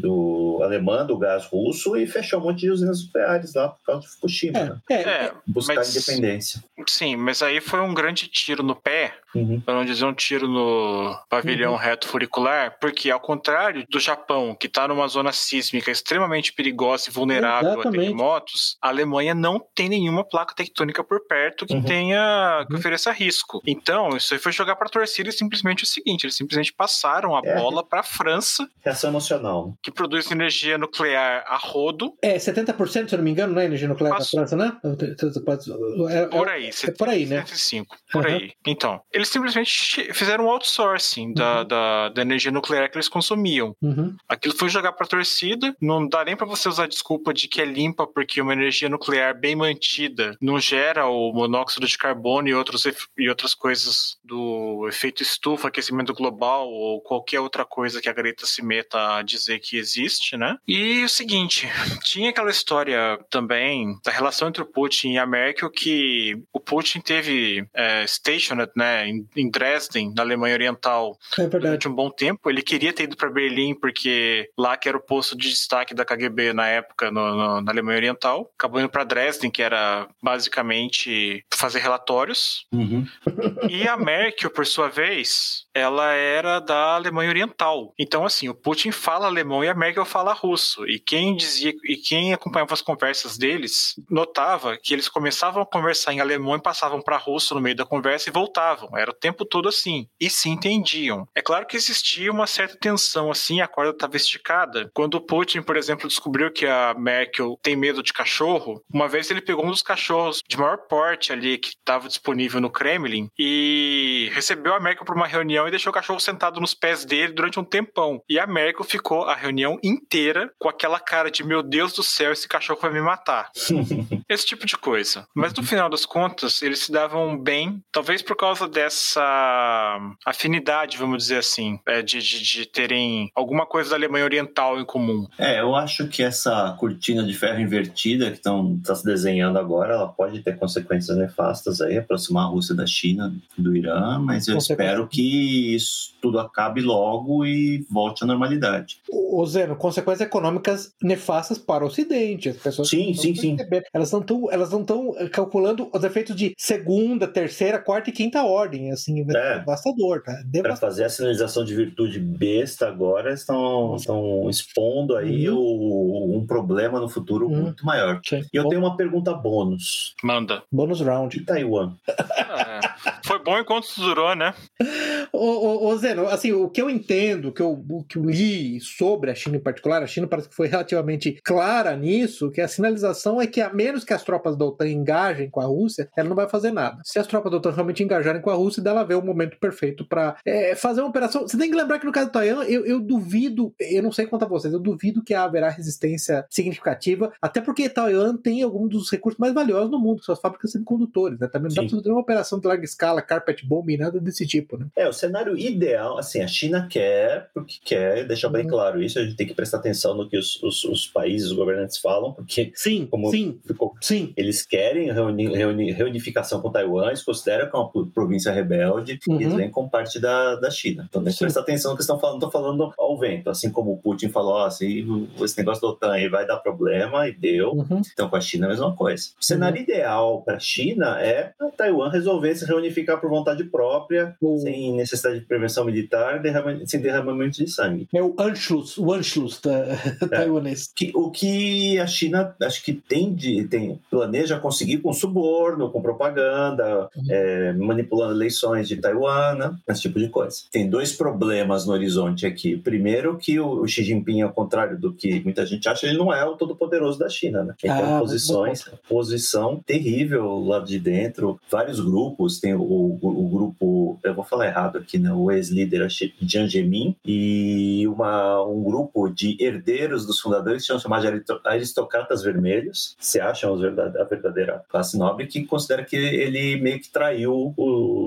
do alemã do gás russo e fechou um monte de usinas nucleares lá por causa de Fukushima. né? É, é, É, Buscar mas- independência. sim, mas aí foi um grande tiro no pé, Uhum. Dizer um tiro no pavilhão Uhum. reto furicular, porque ao contrário do Japão, que está numa zona sísmica extremamente perigosa e vulnerável Exatamente. a terremotos, a Alemanha não tem nenhuma placa tectônica por perto que Uhum. tenha que Uhum. ofereça risco. Então, isso aí foi jogar para a torcida e simplesmente o seguinte, eles simplesmente passaram a É. bola para a França, Reação emocional. que produz energia nuclear a rodo, é 70%, se eu não me engano, não é energia nuclear Passo. França, né? É, por é, aí. aí, é por aí, né? 75, por uhum. aí. Então, eles simplesmente fizeram um outsourcing da, uhum. da, da, energia nuclear que eles consumiam. Uhum. Aquilo foi jogar pra torcida, não dá nem para você usar a desculpa de que é limpa porque uma energia nuclear bem mantida não gera o monóxido de carbono e, outros, e outras coisas do efeito estufa, aquecimento global ou qualquer outra coisa que a Greta se meta a dizer que existe, né? E o seguinte, tinha aquela história também da relação entre o Putin e a Merkel que o Putin teve é, stationed, né, em, em Dresden, na Alemanha Oriental, é durante um bom tempo. Ele queria ter ido para Berlim porque lá que era o posto de destaque da KGB na época no, no, na Alemanha Oriental. Acabou indo para Dresden, que era basicamente fazer relatórios. Uhum. E a Merkel, por sua vez, ela era da Alemanha Oriental. Então, assim, o Putin fala alemão e a Merkel fala russo. E quem dizia e quem acompanhava as conversas deles notava que eles começavam a conversar em alemão e passavam para russo no meio da conversa e voltavam. Era o tempo todo assim. E se entendiam. É claro que existia uma certa tensão assim, a corda estava esticada. Quando o Putin, por exemplo, descobriu que a Merkel tem medo de cachorro, uma vez ele pegou um dos cachorros de maior porte ali que estava disponível no Kremlin e recebeu a Merkel para uma reunião e deixou o cachorro sentado nos pés dele durante um tempão. E a Merkel ficou a reunião inteira com aquela cara de meu Deus do céu, esse cachorro vai me matar. esse tipo de coisa. Mas no final das contas, eles se davam bem, talvez por causa dessa afinidade, vamos dizer assim, é, de, de, de terem alguma coisa da Alemanha Oriental em comum. É, eu acho que essa cortina de ferro invertida que está se desenhando agora, ela pode ter consequências nefastas aí, aproximar a Rússia da China, do Irã, mas eu espero que isso tudo acabe logo e volte à normalidade. Ô Zeno, consequências econômicas nefastas para o Ocidente. As pessoas sim, sim, sim. Elas não estão elas não estão eh, calculando os efeitos de segunda, terceira, quarta e quinta ordem. Assim, é. devastador, tá? Para fazer a sinalização de virtude besta agora, estão, estão expondo aí uhum. o, um problema no futuro uhum. muito maior. Sim. E eu Bom. tenho uma pergunta bônus. Manda. Bônus round. De Taiwan. É. Foi bom enquanto durou, né? Ô, ô, ô, Zeno, assim, o que eu entendo, o que eu, o que eu li sobre a China em particular, a China parece que foi relativamente clara nisso, que a sinalização é que a menos que as tropas da OTAN engajem com a Rússia, ela não vai fazer nada. Se as tropas da OTAN realmente engajarem com a Rússia, dela vê o momento perfeito para é, fazer uma operação. Você tem que lembrar que no caso do Taiwan, eu, eu duvido, eu não sei quanto a vocês, eu duvido que haverá resistência significativa, até porque Taiwan tem alguns dos recursos mais valiosos no mundo, que são as fábricas semicondutores, né? Também não dá pra fazer uma operação de larga escala, carpet bomb, nada desse tipo, né? É, o cenário ideal, assim, a China quer, porque quer, deixar bem uhum. claro isso, a gente tem que prestar atenção no que os, os, os países, os governantes falam, porque sim, como sim, ficou, sim. eles querem reuni, reuni, reunificação com Taiwan, eles consideram que é uma província rebelde, uhum. e eles vêm com parte da, da China. Então tem que prestar atenção no que estão falando, estão falando ao vento, assim como o Putin falou, assim, esse negócio da OTAN aí vai dar problema, e deu. Uhum. Então com a China é a mesma coisa. O cenário uhum. ideal para a China é a Taiwan resolver se reunificar por vontade própria, sem necessidade de prevenção militar, derrama, sem derramamento de sangue. É o Anschluss, o Anschluss da, é. taiwanês. Que, o que a China acho que tem de, tem, planeja conseguir com suborno, com propaganda, uhum. é, manipulando eleições de Taiwan, né? esse tipo de coisa. Tem dois problemas no horizonte aqui. Primeiro que o, o Xi Jinping, ao contrário do que muita gente acha, ele não é o todo-poderoso da China, né? Ele ah, tem posições, posição terrível lá de dentro, vários grupos, tem o, o, o grupo, eu vou falar errado aqui, né? O ex-líder Jiang Zemin e uma, um grupo de herdeiros dos fundadores que são chamados de aristocratas vermelhos, se acham a verdadeira classe nobre, que considera que ele meio que traiu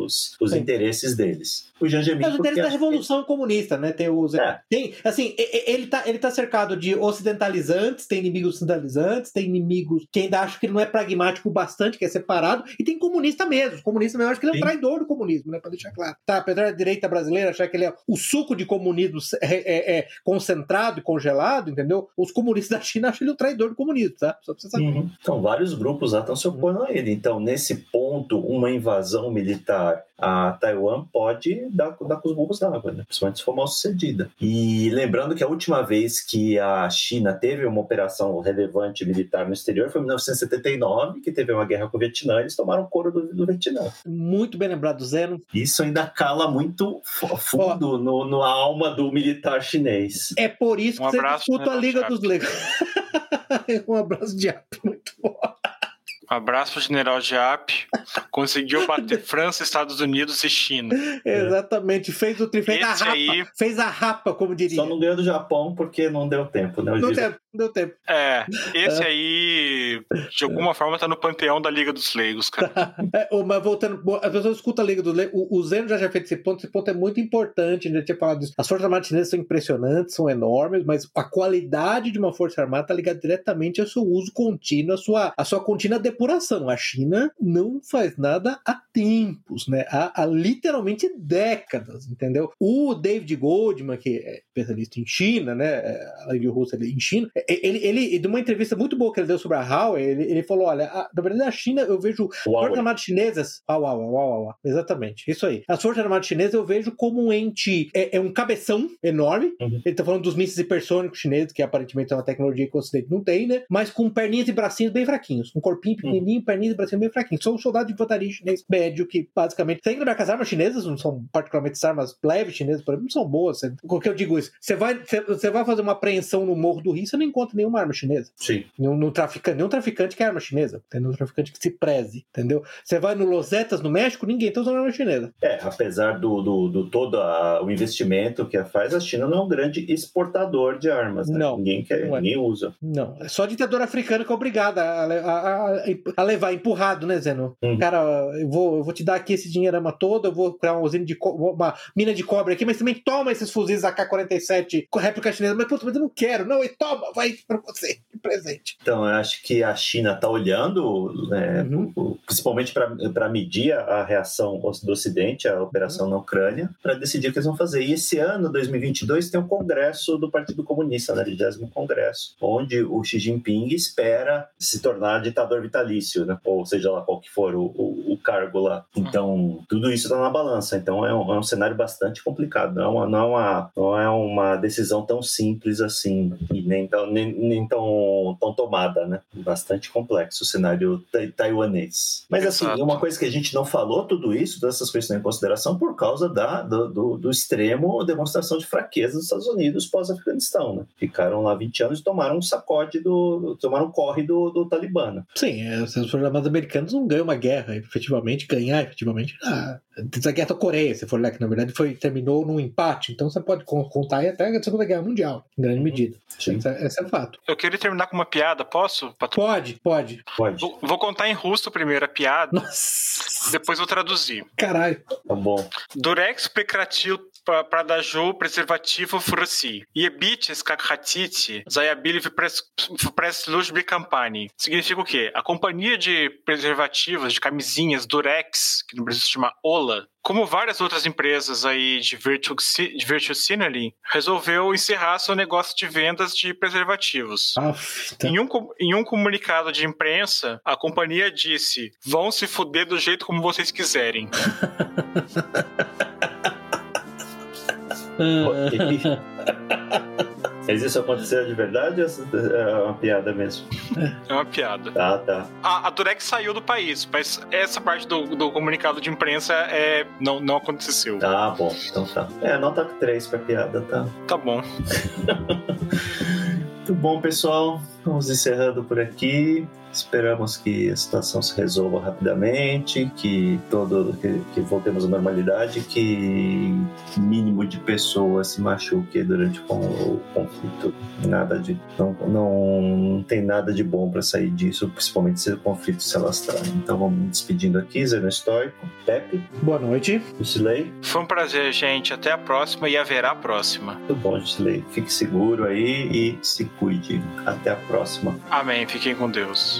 os, os interesses deles. O Zemin... Os interesses da Revolução que... Comunista, né? Tem os... É. Tem, assim, ele tá, ele tá cercado de ocidentalizantes, tem inimigos ocidentalizantes, tem inimigos que ainda acham que ele não é pragmático bastante, que é separado, e tem comunista mesmo. Os comunistas mesmo acham que ele é um traidor do comunismo, né? Pra deixar claro. Tá, apesar da direita brasileira achar que ele é o suco de comunismo é, é, é concentrado e congelado, entendeu? Os comunistas da China acham ele um traidor do comunismo, tá? Só pra você saber. Uhum. Então, vários grupos lá estão se opondo a ele. Então, nesse ponto, uma invasão militar a Taiwan pode dar, dar com os burros d'água, né? principalmente se for mal sucedida. E lembrando que a última vez que a China teve uma operação relevante militar no exterior foi em 1979, que teve uma guerra com o Vietnã, eles tomaram couro do, do Vietnã. Muito bem lembrado, Zeno. Isso ainda cala muito fundo no, no alma do militar chinês. É por isso um que você disputa a Liga dos Legos. um abraço de muito bom. Abraço pro general Giap. Conseguiu bater França, Estados Unidos e China. Exatamente, fez o tri, fez a rapa, aí- fez a rapa, como diria. Só não ganhou do Japão porque não deu tempo, né? Não deu tempo, não deu tempo. É, esse aí, de alguma forma, tá no panteão da Liga dos Leigos, cara. É, mas voltando, as pessoas escutam a Liga do Le... O, o Zeno já tinha feito esse ponto, esse ponto é muito importante, a gente já tinha falado disso. As Forças Armadas chinesas são impressionantes, são enormes, mas a qualidade de uma Força Armada está ligada diretamente ao seu uso contínuo, à sua, à sua contínua depuração. A China não faz nada há tempos, né? Há, há literalmente décadas, entendeu? O David Goldman, que é especialista em China, né? é, Além de Rússia, ele em China, ele, ele, de uma entrevista muito boa que ele deu sobre a Huawei, ele, ele falou: olha, a- na verdade, a China eu vejo Forças Armadas Chinesas. Uau, uau, uau, Exatamente, isso aí. As Forças Armadas Chinesas eu vejo como um ente. É, é um cabeção enorme. Uhum. Ele tá falando dos mísseis hipersônicos chineses, que aparentemente é uma tecnologia que o Ocidente não tem, né? Mas com perninhas e bracinhos bem fraquinhos. Um corpinho pequenininho, perninhas e bracinhos bem fraquinhos. São um soldado de infantaria chinês médio que basicamente. Tem que lembrar que as armas chinesas não são particularmente as armas leves chinesas, por exemplo, não são boas. Por que eu digo isso? Você vai, você, vai fazer uma apreensão no Morro do Rio, você não encontra nenhuma arma chinesa. Sim. Nenhum, nenhum traficante, nenhum traficante que é arma chinesa. Entendeu? Um traficante que se preze, entendeu? Você vai no Losetas, no México, ninguém tá usando arma chinesa. É, apesar do, do, do todo a- o investimento que a faz, a China não é um grande exportador de armas. Né? Não, Ninguém, quer, não é. ninguém usa. Não, é só a ditadura africana que é obrigada a, a- a- a levar empurrado, né, Zeno? Uhum. Cara, eu vou, eu vou te dar aqui esse dinheirama todo, eu vou criar uma usina de uma mina de cobre aqui, mas também toma esses fuzis AK-47 com réplica chinesa. Mas, puta, mas eu não quero, não, e toma, vai pra você, de presente. Então, eu acho que a China está olhando, né, Uhum. principalmente para medir a reação do Ocidente, a operação na Ucrânia, para decidir o que eles vão fazer. E esse ano, 2022, tem o Congresso do Partido Comunista, né, 20 Congresso, onde o Xi Jinping espera se tornar ditador vitalício, né, ou seja lá qual que for o, o- o cargo lá. Então, tudo isso está na balança. Então, é um, é um cenário bastante complicado. Não é uma, não é uma, não é uma decisão tão simples assim, e nem tão, nem, nem tão, tão tomada, né? Bastante complexo o cenário tai- taiwanês. Mas, assim, Exato. uma coisa que a gente não falou, tudo isso, todas essas coisas estão em consideração por causa da, do, do, do extremo demonstração de fraqueza dos Estados Unidos pós-Afeganistão, né? Ficaram lá 20 anos e tomaram um sacode do. tomaram um corre do, do Talibã. né? Sim, é, é, os programas americanos não ganham uma guerra, efetivamente, ganhar efetivamente. Ah, a guerra da Coreia, se for lá, que na verdade foi, terminou num empate, então você pode contar aí até a Segunda Guerra Mundial, em grande uhum. medida. Esse, é, esse é fato. Eu queria terminar com uma piada, posso? Pode, pode. pode. Vou, vou, contar em russo primeiro a piada, Nossa. depois vou traduzir. Caralho. Tá bom. Durex Pekratil продажу презервативов в России. Ебитесь, как хотите, заявили в пресс- в пресс-службе компании. Significa o quê? A companhia de preservativos, de camisinhas Durex, que no Brasil se chama Ola, como várias outras empresas aí de virtual, de virtual signaling, resolveu encerrar seu negócio de vendas de preservativos. Aff, tá. Em um, com- em um comunicado de imprensa, a companhia disse: vão se fuder do jeito como vocês quiserem. Ok. Mas isso aconteceu de verdade ou é uma piada mesmo? É uma piada. Tá, tá. A, a Durex saiu do país, mas essa parte do, do comunicado de imprensa é, não, não aconteceu. Tá bom, então tá. É, nota 3 pra piada, tá? Tá bom. Muito bom, pessoal. Vamos encerrando por aqui. Esperamos que a situação se resolva rapidamente, que todo que, que voltemos à normalidade, que mínimo de pessoas se machuque durante o, o conflito. Nada de não, não tem nada de bom para sair disso, principalmente se o conflito se alastrar. Então vamos me despedindo aqui, Zeno Estoico, Pepe, Boa noite. Lucilei. Foi um prazer, gente. Até a próxima e haverá a próxima. Muito bom, Lucilei. Fique seguro aí e se cuide. Até a próxima. Amém. Fiquem com Deus.